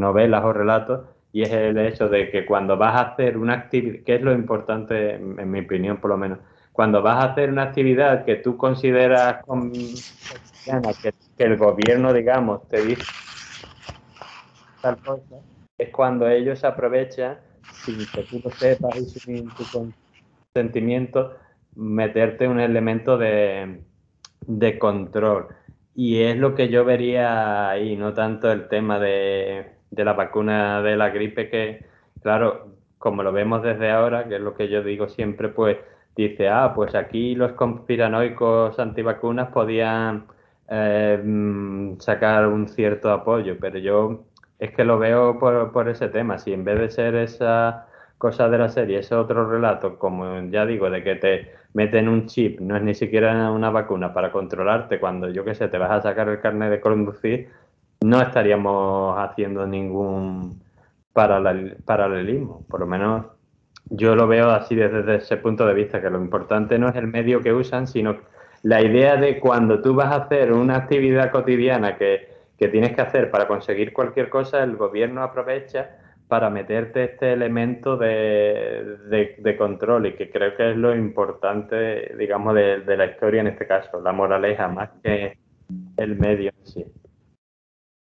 novelas o relatos, y es el hecho de que cuando vas a hacer una actividad, que es lo importante, en mi opinión por lo menos, cuando vas a hacer una actividad que tú consideras con- que el gobierno, digamos, te dice tal cosa, es cuando ellos aprovechan, sin que tú lo sepas y sin tu consentimiento, meterte un elemento de, de control. Y es lo que yo vería ahí, no tanto el tema de, de la vacuna de la gripe, que, claro, como lo vemos desde ahora, que es lo que yo digo siempre, pues dice, ah, pues aquí los conspiranoicos antivacunas podían eh, mm, sacar un cierto apoyo, pero yo es que lo veo por, por ese tema. Si en vez de ser esa cosa de la serie, ese otro relato, como ya digo, de que te meten un chip, no es ni siquiera una vacuna para controlarte cuando yo qué sé, te vas a sacar el carnet de conducir, no estaríamos haciendo ningún paralel- paralelismo. Por lo menos yo lo veo así desde ese punto de vista, que lo importante no es el medio que usan, sino la idea de cuando tú vas a hacer una actividad cotidiana que, que tienes que hacer para conseguir cualquier cosa, el gobierno aprovecha para meterte este elemento de, control y que creo que es lo importante, digamos, de, de, la historia en este caso, la moraleja, más que el medio en sí.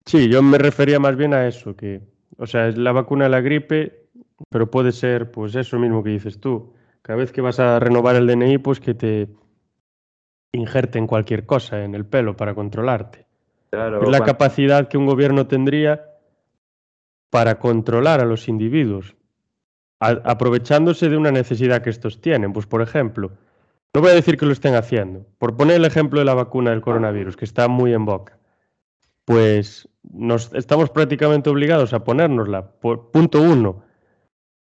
Sí, yo me refería más bien a eso, que, o sea, es la vacuna de la gripe, pero puede ser, pues eso mismo que dices tú, cada vez que vas a renovar el DNI, pues que te injerten cualquier cosa en el pelo para controlarte. es la capacidad que un gobierno tendría para controlar a los individuos, aprovechándose de una necesidad que estos tienen. Pues, por ejemplo, no voy a decir que lo estén haciendo, por poner el ejemplo de la vacuna del coronavirus, que está muy en boca, pues nos estamos prácticamente obligados a ponérnosla. Punto uno,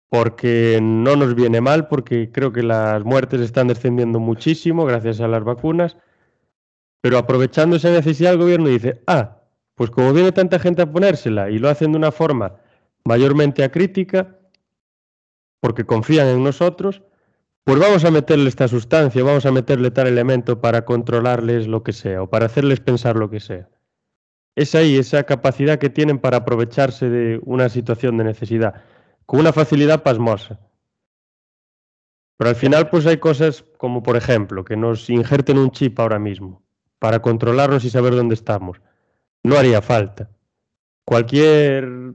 porque no nos viene mal, porque creo que las muertes están descendiendo muchísimo gracias a las vacunas, pero aprovechando esa necesidad el gobierno dice, ah, pues como viene tanta gente a ponérsela y lo hacen de una forma mayormente acrítica, porque confían en nosotros, pues vamos a meterle esta sustancia, vamos a meterle tal elemento para controlarles lo que sea o para hacerles pensar lo que sea. Es ahí esa capacidad que tienen para aprovecharse de una situación de necesidad con una facilidad pasmosa. Pero al final pues hay cosas como por ejemplo que nos injerten un chip ahora mismo para controlarnos y saber dónde estamos. No haría falta. Cualquier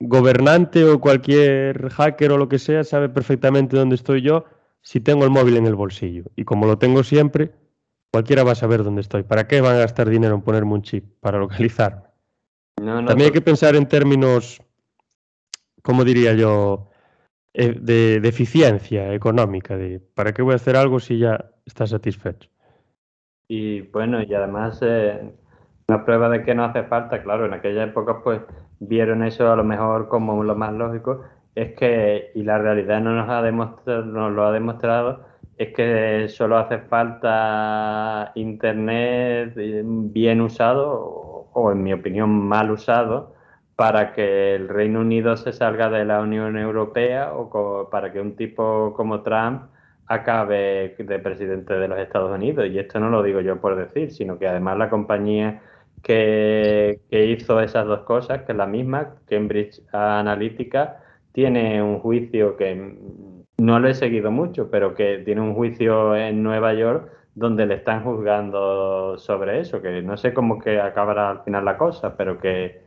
gobernante o cualquier hacker o lo que sea sabe perfectamente dónde estoy yo si tengo el móvil en el bolsillo. Y como lo tengo siempre, cualquiera va a saber dónde estoy. ¿Para qué van a gastar dinero en ponerme un chip? Para localizarme. También hay que pensar en términos ¿cómo diría yo? Eh, de, eficiencia económica, de para qué voy a hacer algo si ya está satisfecho. Y bueno, y además eh, una prueba de que no hace falta, claro, en aquella época pues vieron eso a lo mejor como lo más lógico, es que, y la realidad no nos, ha demostrado, nos lo ha demostrado, es que solo hace falta Internet eh, bien usado o en mi opinión mal usado para que el Reino Unido se salga de la Unión Europea o para que un tipo como Trump acabe de presidente de los Estados Unidos. Y esto no lo digo yo por decir, sino que además la compañía que, hizo esas dos cosas, que es la misma, Cambridge Analytica, tiene un juicio que no lo he seguido mucho, pero que tiene un juicio en Nueva York donde le están juzgando sobre eso, que no sé cómo que acabará al final la cosa, pero que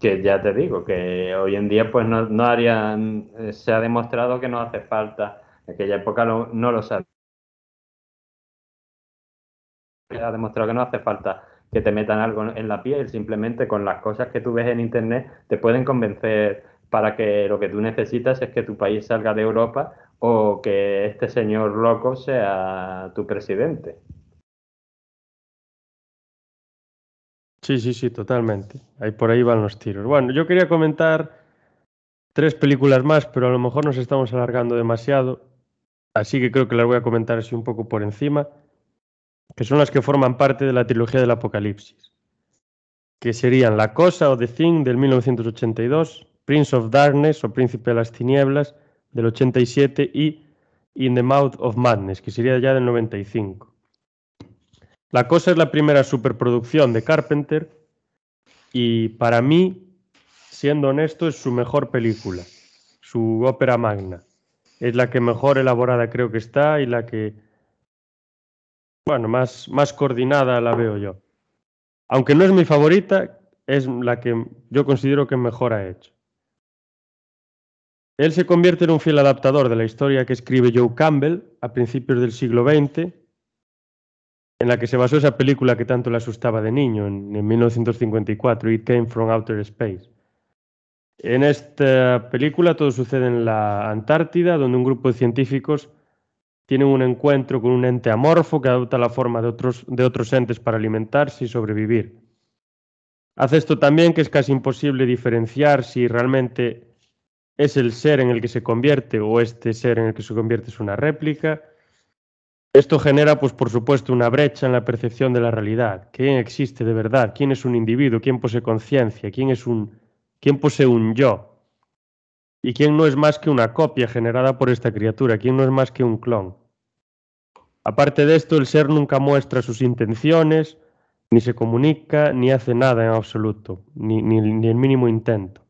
que ya te digo, que hoy en día pues no, no harían, eh, se ha demostrado que no hace falta, en aquella época no lo sabía. Ha demostrado que no hace falta que te metan algo en la piel, simplemente con las cosas que tú ves en Internet te pueden convencer para que lo que tú necesitas es que tu país salga de Europa o que este señor loco sea tu presidente. Sí, sí, sí, totalmente. Ahí por ahí van los tiros. Bueno, yo quería comentar tres películas más, pero a lo mejor nos estamos alargando demasiado. Así que creo que las voy a comentar así un poco por encima, que son las que forman parte de la trilogía del Apocalipsis, que serían La Cosa o The Thing del 1982, Prince of Darkness o Príncipe de las Tinieblas del 87 y In the Mouth of Madness, que sería ya del 95. La cosa es la primera superproducción de Carpenter y para mí, siendo honesto, es su mejor película, su ópera magna. Es la que mejor elaborada creo que está y la que, bueno, más, más coordinada la veo yo. Aunque no es mi favorita, es la que yo considero que mejor ha hecho. Él se convierte en un fiel adaptador de la historia que escribe Joe Campbell a principios del siglo XX en la que se basó esa película que tanto le asustaba de niño, en, 1954, It Came from Outer Space. En esta película todo sucede en la Antártida, donde un grupo de científicos tienen un encuentro con un ente amorfo que adopta la forma de otros, de otros entes para alimentarse y sobrevivir. Hace esto también que es casi imposible diferenciar si realmente es el ser en el que se convierte o este ser en el que se convierte es una réplica esto genera, pues por supuesto, una brecha en la percepción de la realidad. ¿Quién existe de verdad? ¿Quién es un individuo? ¿Quién posee conciencia? ¿Quién es un quién posee un yo? ¿Y quién no es más que una copia generada por esta criatura? ¿Quién no es más que un clon? Aparte de esto, el ser nunca muestra sus intenciones, ni se comunica, ni hace nada en absoluto, ni, ni, ni el mínimo intento.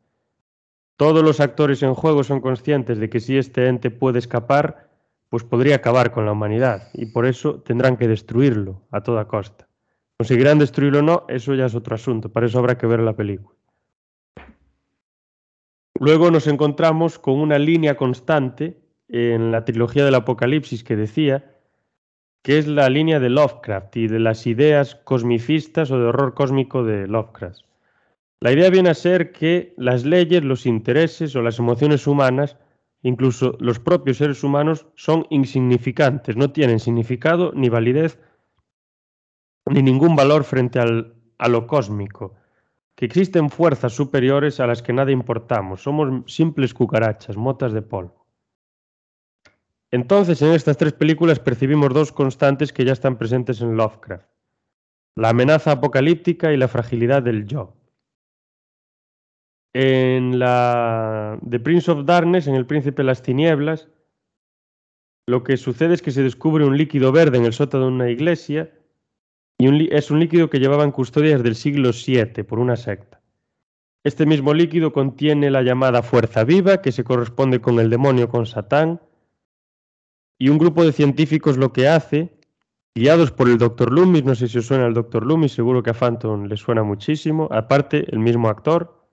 Todos los actores en juego son conscientes de que si este ente puede escapar, pues podría acabar con la humanidad, y por eso tendrán que destruirlo a toda costa. Conseguirán destruirlo o no, eso ya es otro asunto, para eso habrá que ver la película. Luego nos encontramos con una línea constante en la trilogía del Apocalipsis que decía que es la línea de Lovecraft y de las ideas cosmicistas o de horror cósmico de Lovecraft. La idea viene a ser que las leyes, los intereses o las emociones humanas, incluso los propios seres humanos, son insignificantes, no tienen significado ni validez ni ningún valor frente a lo cósmico, que existen fuerzas superiores a las que nada importamos, somos simples cucarachas, motas de polvo. Entonces, en estas tres películas percibimos dos constantes que ya están presentes en Lovecraft, la amenaza apocalíptica y la fragilidad del yo. En la The Prince of Darkness, en El Príncipe de las Tinieblas, lo que sucede es que se descubre un líquido verde en el sótano de una iglesia y un es un líquido que llevaba en custodia desde el siglo VII por una secta. Este mismo líquido contiene la llamada fuerza viva, que se corresponde con el demonio, con Satán, y un grupo de científicos lo que hace, guiados por el Dr. Loomis, no sé si os suena el Dr. Loomis, seguro que a Phantom le suena muchísimo, aparte el mismo actor.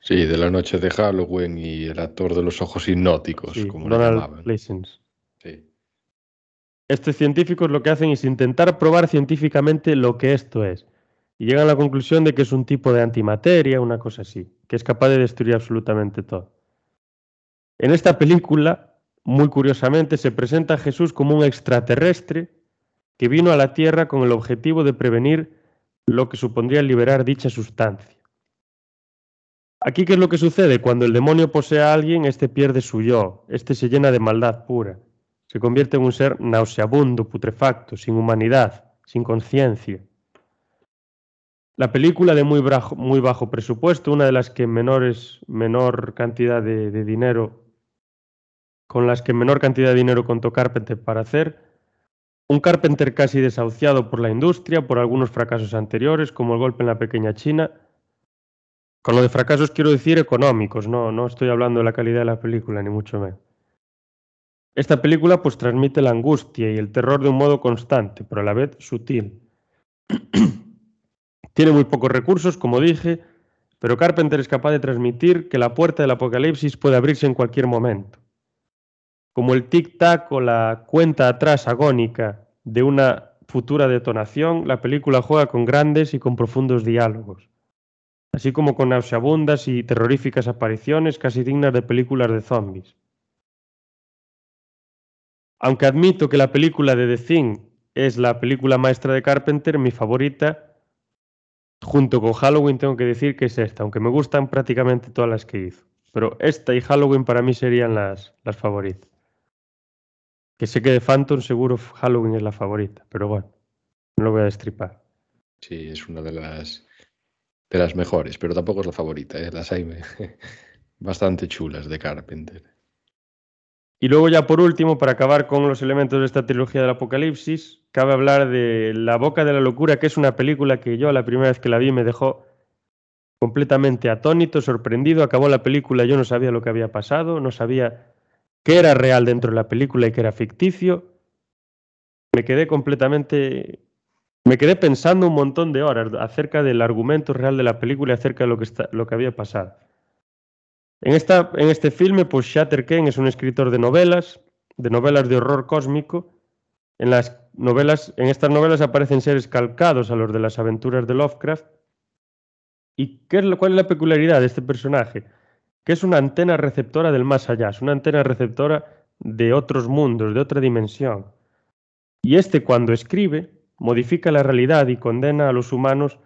Sí, de la noche de Halloween y el actor de los ojos hipnóticos, Sí, como le Donald llamaban. Pleasence. Estos científicos lo que hacen es intentar probar científicamente lo que esto es. Y llegan a la conclusión de que es un tipo de antimateria, una cosa así, que es capaz de destruir absolutamente todo. En esta película, muy curiosamente, se presenta a Jesús como un extraterrestre que vino a la Tierra con el objetivo de prevenir lo que supondría liberar dicha sustancia. Aquí, ¿qué es lo que sucede? Cuando el demonio posee a alguien, este pierde su yo, este se llena de maldad pura se convierte en un ser nauseabundo, putrefacto, sin humanidad, sin conciencia. La película de muy bajo, presupuesto, una de las que menores, menor cantidad de, de, dinero, con las que menor cantidad de dinero contó Carpenter para hacer, un Carpenter casi desahuciado por la industria, por algunos fracasos anteriores, como el golpe en la pequeña China. Con lo de fracasos quiero decir económicos, no, no estoy hablando de la calidad de la película, ni mucho menos. Esta película pues transmite la angustia y el terror de un modo constante, pero a la vez sutil. Tiene muy pocos recursos, como dije, pero Carpenter es capaz de transmitir que la puerta del apocalipsis puede abrirse en cualquier momento. Como el tic-tac o la cuenta atrás agónica de una futura detonación, la película juega con grandes y con profundos diálogos, así como con nauseabundas y terroríficas apariciones casi dignas de películas de zombies. Aunque admito que la película de The Thing es la película maestra de Carpenter, mi favorita, junto con Halloween tengo que decir que es esta, aunque me gustan prácticamente todas las que hizo. Pero esta y Halloween para mí serían las, las favoritas. Que sé que de Phantom seguro Halloween es la favorita, pero bueno, no lo voy a destripar. Sí, es una de las de las mejores, pero tampoco es la favorita, ¿eh? las hay bastante chulas de Carpenter. Y luego ya por último, para acabar con los elementos de esta trilogía del Apocalipsis, cabe hablar de La Boca de la Locura, que es una película que yo la primera vez que la vi me dejó completamente atónito, sorprendido. Acabó la película, yo no sabía lo que había pasado, no sabía qué era real dentro de la película y qué era ficticio. Me quedé completamente... Me quedé pensando un montón de horas acerca del argumento real de la película y acerca de lo que, lo que había pasado. En, esta, en este filme, pues Shatter Kane es un escritor de novelas, de novelas de horror cósmico. En las novelas, en estas novelas aparecen seres calcados a los de las aventuras de Lovecraft. ¿Y qué es cuál es la peculiaridad de este personaje? Que es una antena receptora del más allá, es una antena receptora de otros mundos, de otra dimensión. Y este cuando escribe, modifica la realidad y condena a los humanos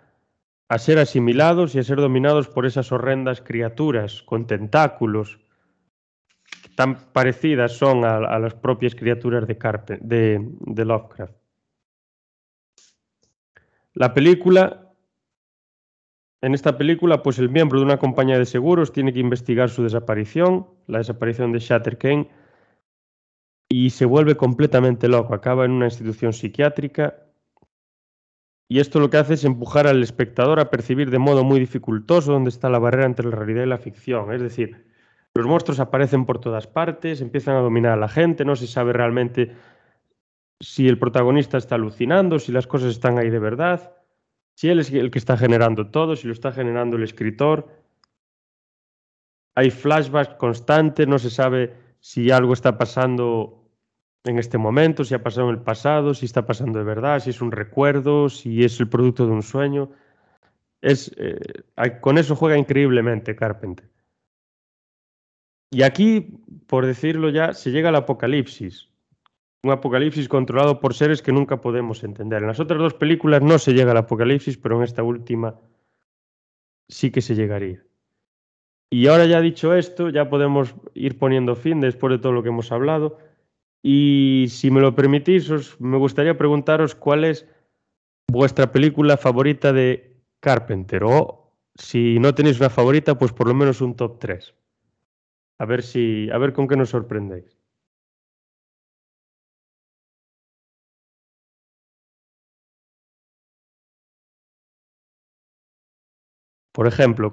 a ser asimilados y a ser dominados por esas horrendas criaturas con tentáculos tan parecidas son a, las propias criaturas de, Carpe, de, de, Lovecraft. La película, en esta película, pues el miembro de una compañía de seguros tiene que investigar su desaparición, la desaparición de Shatter Kane, y se vuelve completamente loco. Acaba en una institución psiquiátrica Y esto lo que hace es empujar al espectador a percibir de modo muy dificultoso dónde está la barrera entre la realidad y la ficción. Es decir, los monstruos aparecen por todas partes, empiezan a dominar a la gente, no se sabe realmente si el protagonista está alucinando, si las cosas están ahí de verdad, si él es el que está generando todo, si lo está generando el escritor. Hay flashbacks constantes, no se sabe si algo está pasando en este momento, si ha pasado en el pasado, si está pasando de verdad, si es un recuerdo, si es el producto de un sueño. Es, eh, con eso juega increíblemente Carpenter. Y aquí, por decirlo ya, se llega al apocalipsis. Un apocalipsis controlado por seres que nunca podemos entender. En las otras dos películas no se llega al apocalipsis, pero en esta última sí que se llegaría. Y ahora ya dicho esto, ya podemos ir poniendo fin después de todo lo que hemos hablado. Y si me lo permitís, os, me gustaría preguntaros cuál es vuestra película favorita de Carpenter. O si no tenéis una favorita, pues por lo menos un top 3. A ver si, a ver con qué nos sorprendéis. Por ejemplo,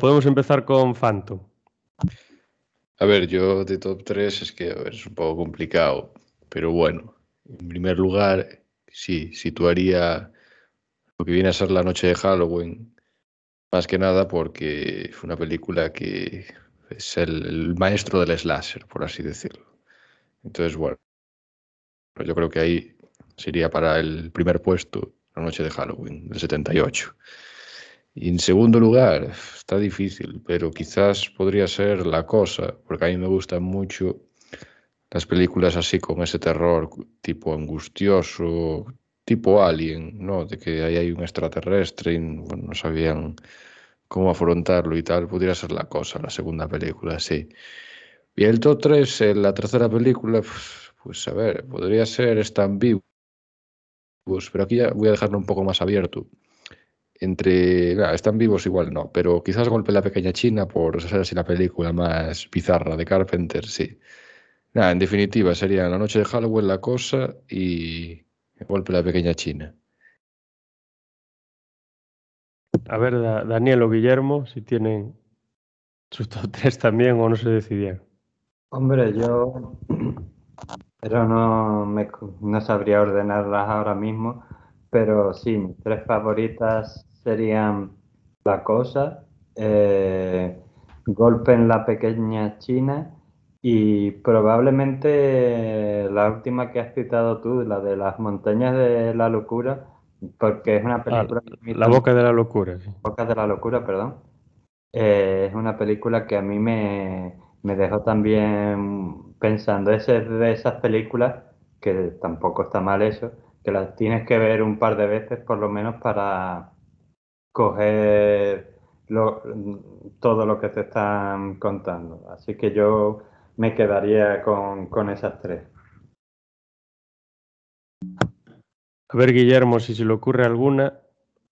podemos empezar con Phantom. A ver, yo de top 3 es que es un poco complicado, pero bueno, en primer lugar, sí, situaría lo que viene a ser la noche de Halloween, más que nada porque fue una película que es el, maestro del slasher, por así decirlo. Entonces, bueno, yo creo que ahí sería para el primer puesto la noche de Halloween, del 78. Y en segundo lugar, está difícil, pero quizás podría ser La Cosa, porque a mí me gustan mucho las películas así con ese terror tipo angustioso, tipo Alien, ¿no? De que ahí hay un extraterrestre y no sabían cómo afrontarlo y tal, podría ser la cosa, la segunda película, sí. Y el top 3, en la tercera película, pues, pues, a ver, podría ser Están vivos, pero aquí ya voy a dejarlo un poco más abierto. Entre, están vivos igual no, pero quizás Golpe la Pequeña China por ser así la película más bizarra de Carpenter, sí. Nada, en definitiva sería La Noche de Halloween, La Cosa y Golpe la Pequeña China. A ver, Daniel o Guillermo, si tienen sus top 3 también o no se decidieron. Hombre, yo pero no, me, no sabría ordenarlas ahora mismo, pero sí, mis tres favoritas serían La Cosa, eh, Golpe en la Pequeña China y probablemente la última que has citado tú, la de las montañas de la locura, porque es una ah, película... la boca de la locura. Sí. Boca de la locura, perdón. Eh, es una película que a mí me, me dejó también pensando. Es de esas películas, que tampoco está mal eso, que las tienes que ver un par de veces por lo menos para coger todo lo que te están contando. Así que yo me quedaría con, con esas tres. A ver, Guillermo, si se le ocurre alguna.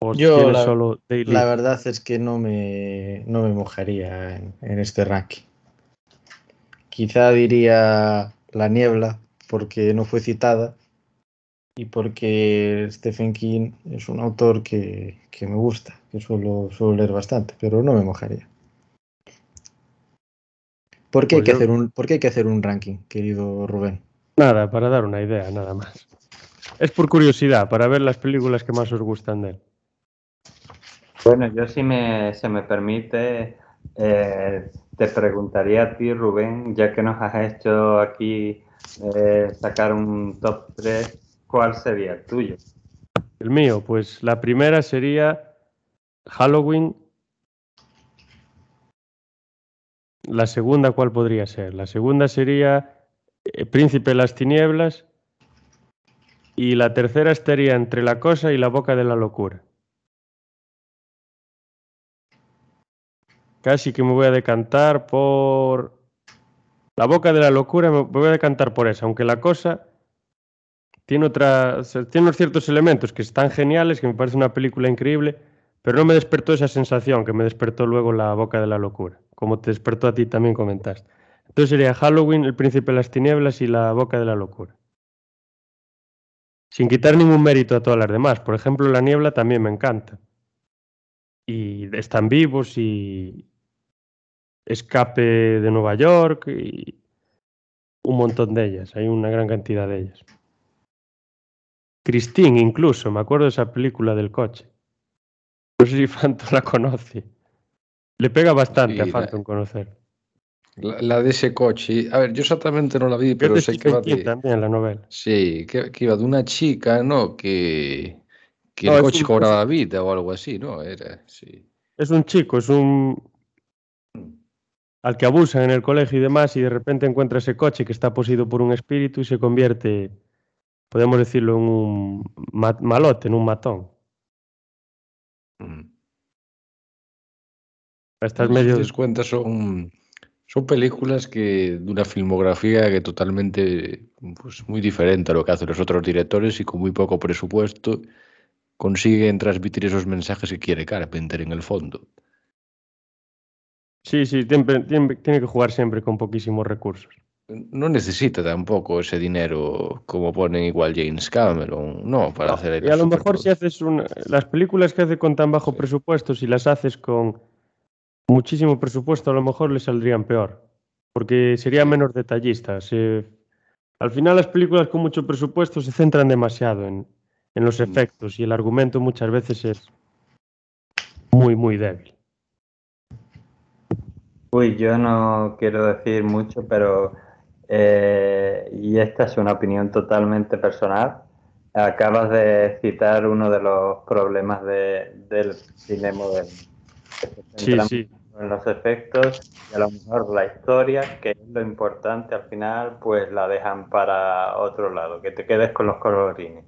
O Yo, la, solo la verdad es que no me, no me mojaría en, este ranking. Quizá diría La Niebla, porque no fue citada y porque Stephen King es un autor que, que me gusta, que suelo, suelo, leer bastante, pero no me mojaría. ¿Por qué, hay pues que hacer un, ¿Por qué hay que hacer un ranking, querido Rubén? Nada, para dar una idea, nada más. Es por curiosidad, para ver las películas que más os gustan de él. Bueno, yo si me, se me permite, eh, te preguntaría a ti, Rubén, ya que nos has hecho aquí eh, sacar un top 3, ¿cuál sería el tuyo? El mío, pues la primera sería Halloween. La segunda, ¿cuál podría ser? La segunda sería eh, Príncipe de las Tinieblas. Y la tercera estaría entre la cosa y la boca de la locura. Casi que me voy a decantar por... La boca de la locura me voy a decantar por esa, aunque la cosa tiene, otra, tiene unos ciertos elementos que están geniales, que me parece una película increíble, pero no me despertó esa sensación que me despertó luego la boca de la locura, como te despertó a ti también comentaste. Entonces sería Halloween, El Príncipe de las Tinieblas y La Boca de la Locura. sin quitar ningún mérito a todas las demás. Por ejemplo, La Niebla también me encanta. Y están vivos y Escape de Nueva York y un montón de ellas. Hay una gran cantidad de ellas. Christine, incluso, me acuerdo de esa película del coche. No sé si Phantom la conoce. Le pega bastante Sí, a la- Phantom conocer. La, la de ese coche, a ver, yo exactamente no la vi, pero sé que va de, también la novela. sí, que, que iba de una chica, ¿no? Que, que No, el coche un- cobraba la vida o algo así, ¿no? Era, sí. Es un chico, es un al que abusan en el colegio y demás y de repente encuentra ese coche que está poseído por un espíritu y se convierte, podemos decirlo, en un ma- malote, en un matón. Mm. Estás Si medio... te cuenta, son, son películas que de una filmografía que totalmente pues, muy diferente a lo que hacen los otros directores y con muy poco presupuesto consiguen transmitir esos mensajes que quiere Carpenter en el fondo. Sí, sí, tiene que jugar siempre con poquísimos recursos. No necesita tampoco ese dinero como ponen igual James Cameron, no, para No, hacer y a lo las mejor si haces una, las películas que hace con tan bajo Sí. presupuesto, si las haces con muchísimo presupuesto, a lo mejor le saldrían peor, porque sería Sí. menos detallista. se- al final las películas con mucho presupuesto se centran demasiado en, en los Mm. efectos y el argumento muchas veces es muy, muy débil. Uy, yo no quiero decir mucho, pero eh, y esta es una opinión totalmente personal. Acabas de citar uno de los problemas de- del cine moderno. que se Sí, sí. en los efectos y a lo mejor la historia, que es lo importante al final, pues la dejan para otro lado, que te quedes con los colorines.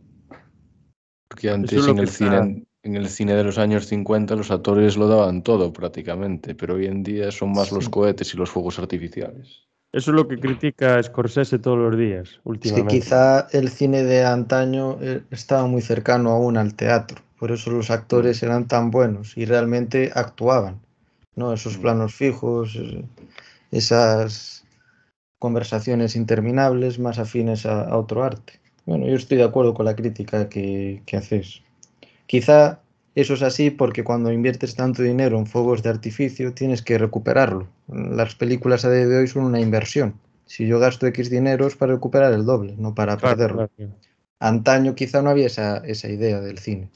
Porque es antes en el cine, en el cine de los años 50 los actores lo daban todo prácticamente, pero hoy en día son más los cohetes y los fuegos artificiales. Eso es lo que critica Scorsese todos los días, últimamente. quizá el cine de antaño eh, estaba muy cercano aún al teatro, por eso los actores eran tan buenos y realmente actuaban, ¿no? Esos Mm. planos fijos, eh, esas conversaciones interminables más afines a, a otro arte. Bueno, yo estoy de acuerdo con la crítica que, que haces. Quizá eso es así porque cuando inviertes tanto dinero en fuegos de artificio tienes que recuperarlo. Las películas a día de hoy son una inversión. Si yo gasto X dinero es para recuperar el doble, no para Claro, perderlo. claro. Antaño quizá no había esa, esa idea del cine.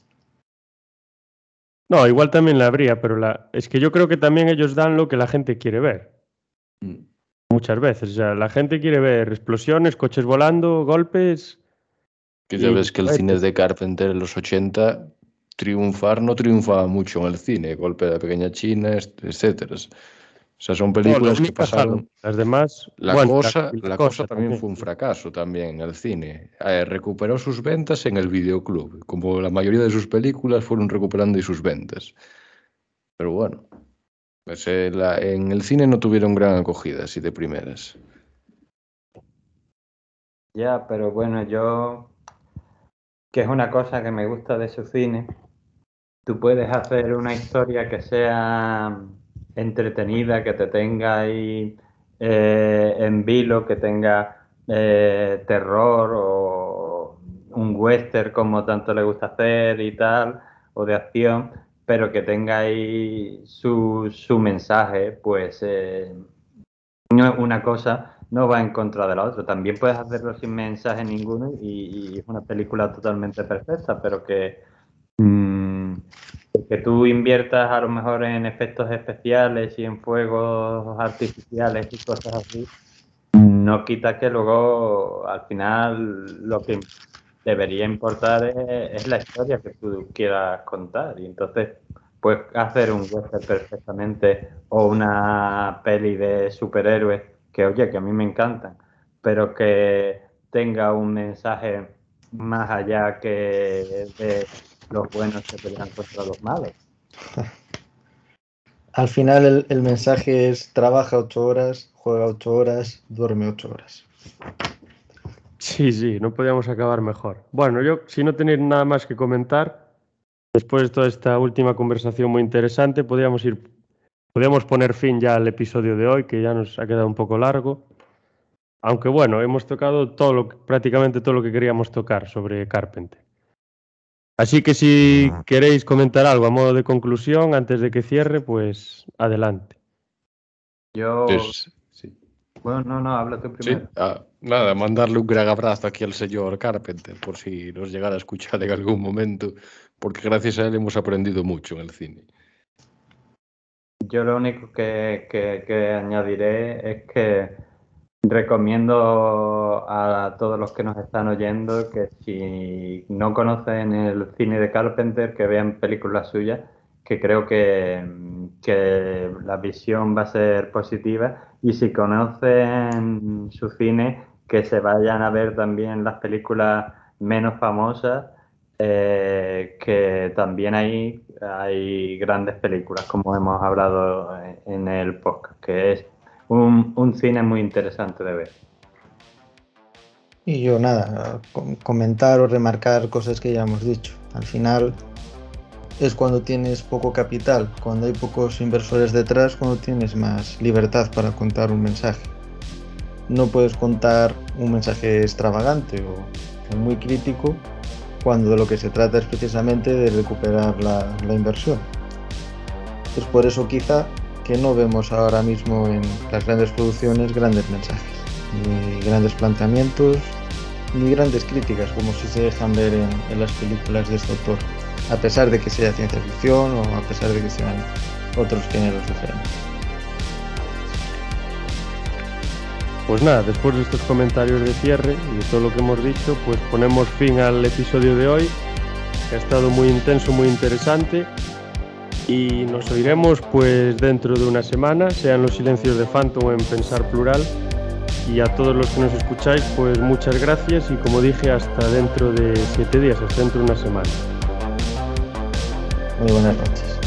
No, igual también la habría, pero la... es que yo creo que también ellos dan lo que la gente quiere ver. Mm. Muchas veces. O sea, la gente quiere ver explosiones, coches volando, golpes. Que ya Y ves que el cine de Carpenter en los 80 triunfar no triunfaba mucho en el cine, Golpe de la Pequeña China, etcétera. O sea, son No, películas que pasaron. Las demás. La bueno, cosa, la cosa también fue un fracaso también en el cine. Eh, recuperó sus ventas en el videoclub, como la mayoría de sus películas fueron recuperando y sus ventas. Pero bueno, pues, eh, la- en el cine no tuvieron gran acogida, así de primeras. Ya, pero bueno, yo, que es una cosa que me gusta de su cine, tú puedes hacer una historia que sea entretenida, que te tenga ahí eh, en vilo, que tenga eh, terror o un western como tanto le gusta hacer y tal, o de acción, pero que tenga ahí su, su mensaje, pues eh, una cosa no va en contra de la otra. También puedes hacerlo sin mensaje ninguno y, es una película totalmente perfecta, pero que, que tú inviertas a lo mejor en efectos especiales y en fuegos artificiales y cosas así, no quita que luego al final lo que debería importar es, la historia que tú quieras contar. Y entonces puedes hacer un western perfectamente o una peli de superhéroes que, oye, que a mí me encantan, pero que tenga un mensaje más allá que de los buenos que pelean contra los malos. Al final el, el mensaje es trabaja ocho horas, juega ocho horas, duerme ocho horas. Sí, sí, no podíamos acabar mejor. Bueno, yo, si no tenéis nada más que comentar, después de toda esta última conversación muy interesante, podríamos ir, podríamos poner fin ya al episodio de hoy, que ya nos ha quedado un poco largo. Aunque bueno, hemos tocado todo lo, prácticamente todo lo que queríamos tocar sobre Carpenter. Así que si queréis comentar algo a modo de conclusión antes de que cierre, pues adelante. Yo. Pues, sí. Bueno, no, no, habla tú Sí, primero. ah, nada, mandarle un gran abrazo aquí al señor Carpenter, por si nos llegara a escuchar en algún momento, porque gracias a él hemos aprendido mucho en el cine. Yo lo único que, que- que añadiré es que recomiendo a todos los que nos están oyendo que si no conocen el cine de Carpenter, que vean películas suyas, que creo que, que la visión va a ser positiva. Y si conocen su cine, que se vayan a ver también las películas menos famosas, eh, que también hay, hay grandes películas, como hemos hablado en- el podcast, que es un, un cine muy interesante de ver. Y yo nada, com- comentar o remarcar cosas que ya hemos dicho. Al final es cuando tienes poco capital, cuando hay pocos inversores detrás, cuando tienes más libertad para contar un mensaje. No puedes contar un mensaje extravagante o muy crítico cuando de lo que se trata es precisamente de recuperar la, la inversión. Es por eso quizá que no vemos ahora mismo en las grandes producciones grandes mensajes ni grandes planteamientos, ni grandes críticas como si se dejan ver en, las películas de este autor, a pesar de que sea ciencia ficción o a pesar de que sean otros géneros diferentes. Pues nada, después de estos comentarios de cierre y de todo lo que hemos dicho, pues ponemos fin al episodio de hoy, que ha estado muy intenso, muy interesante. Y nos oiremos pues dentro de una semana, sean los silencios de Phantom en Pensar Plural. Y a todos los que nos escucháis, pues muchas gracias y como dije, hasta dentro de siete días, hasta dentro de una semana. Muy buenas noches.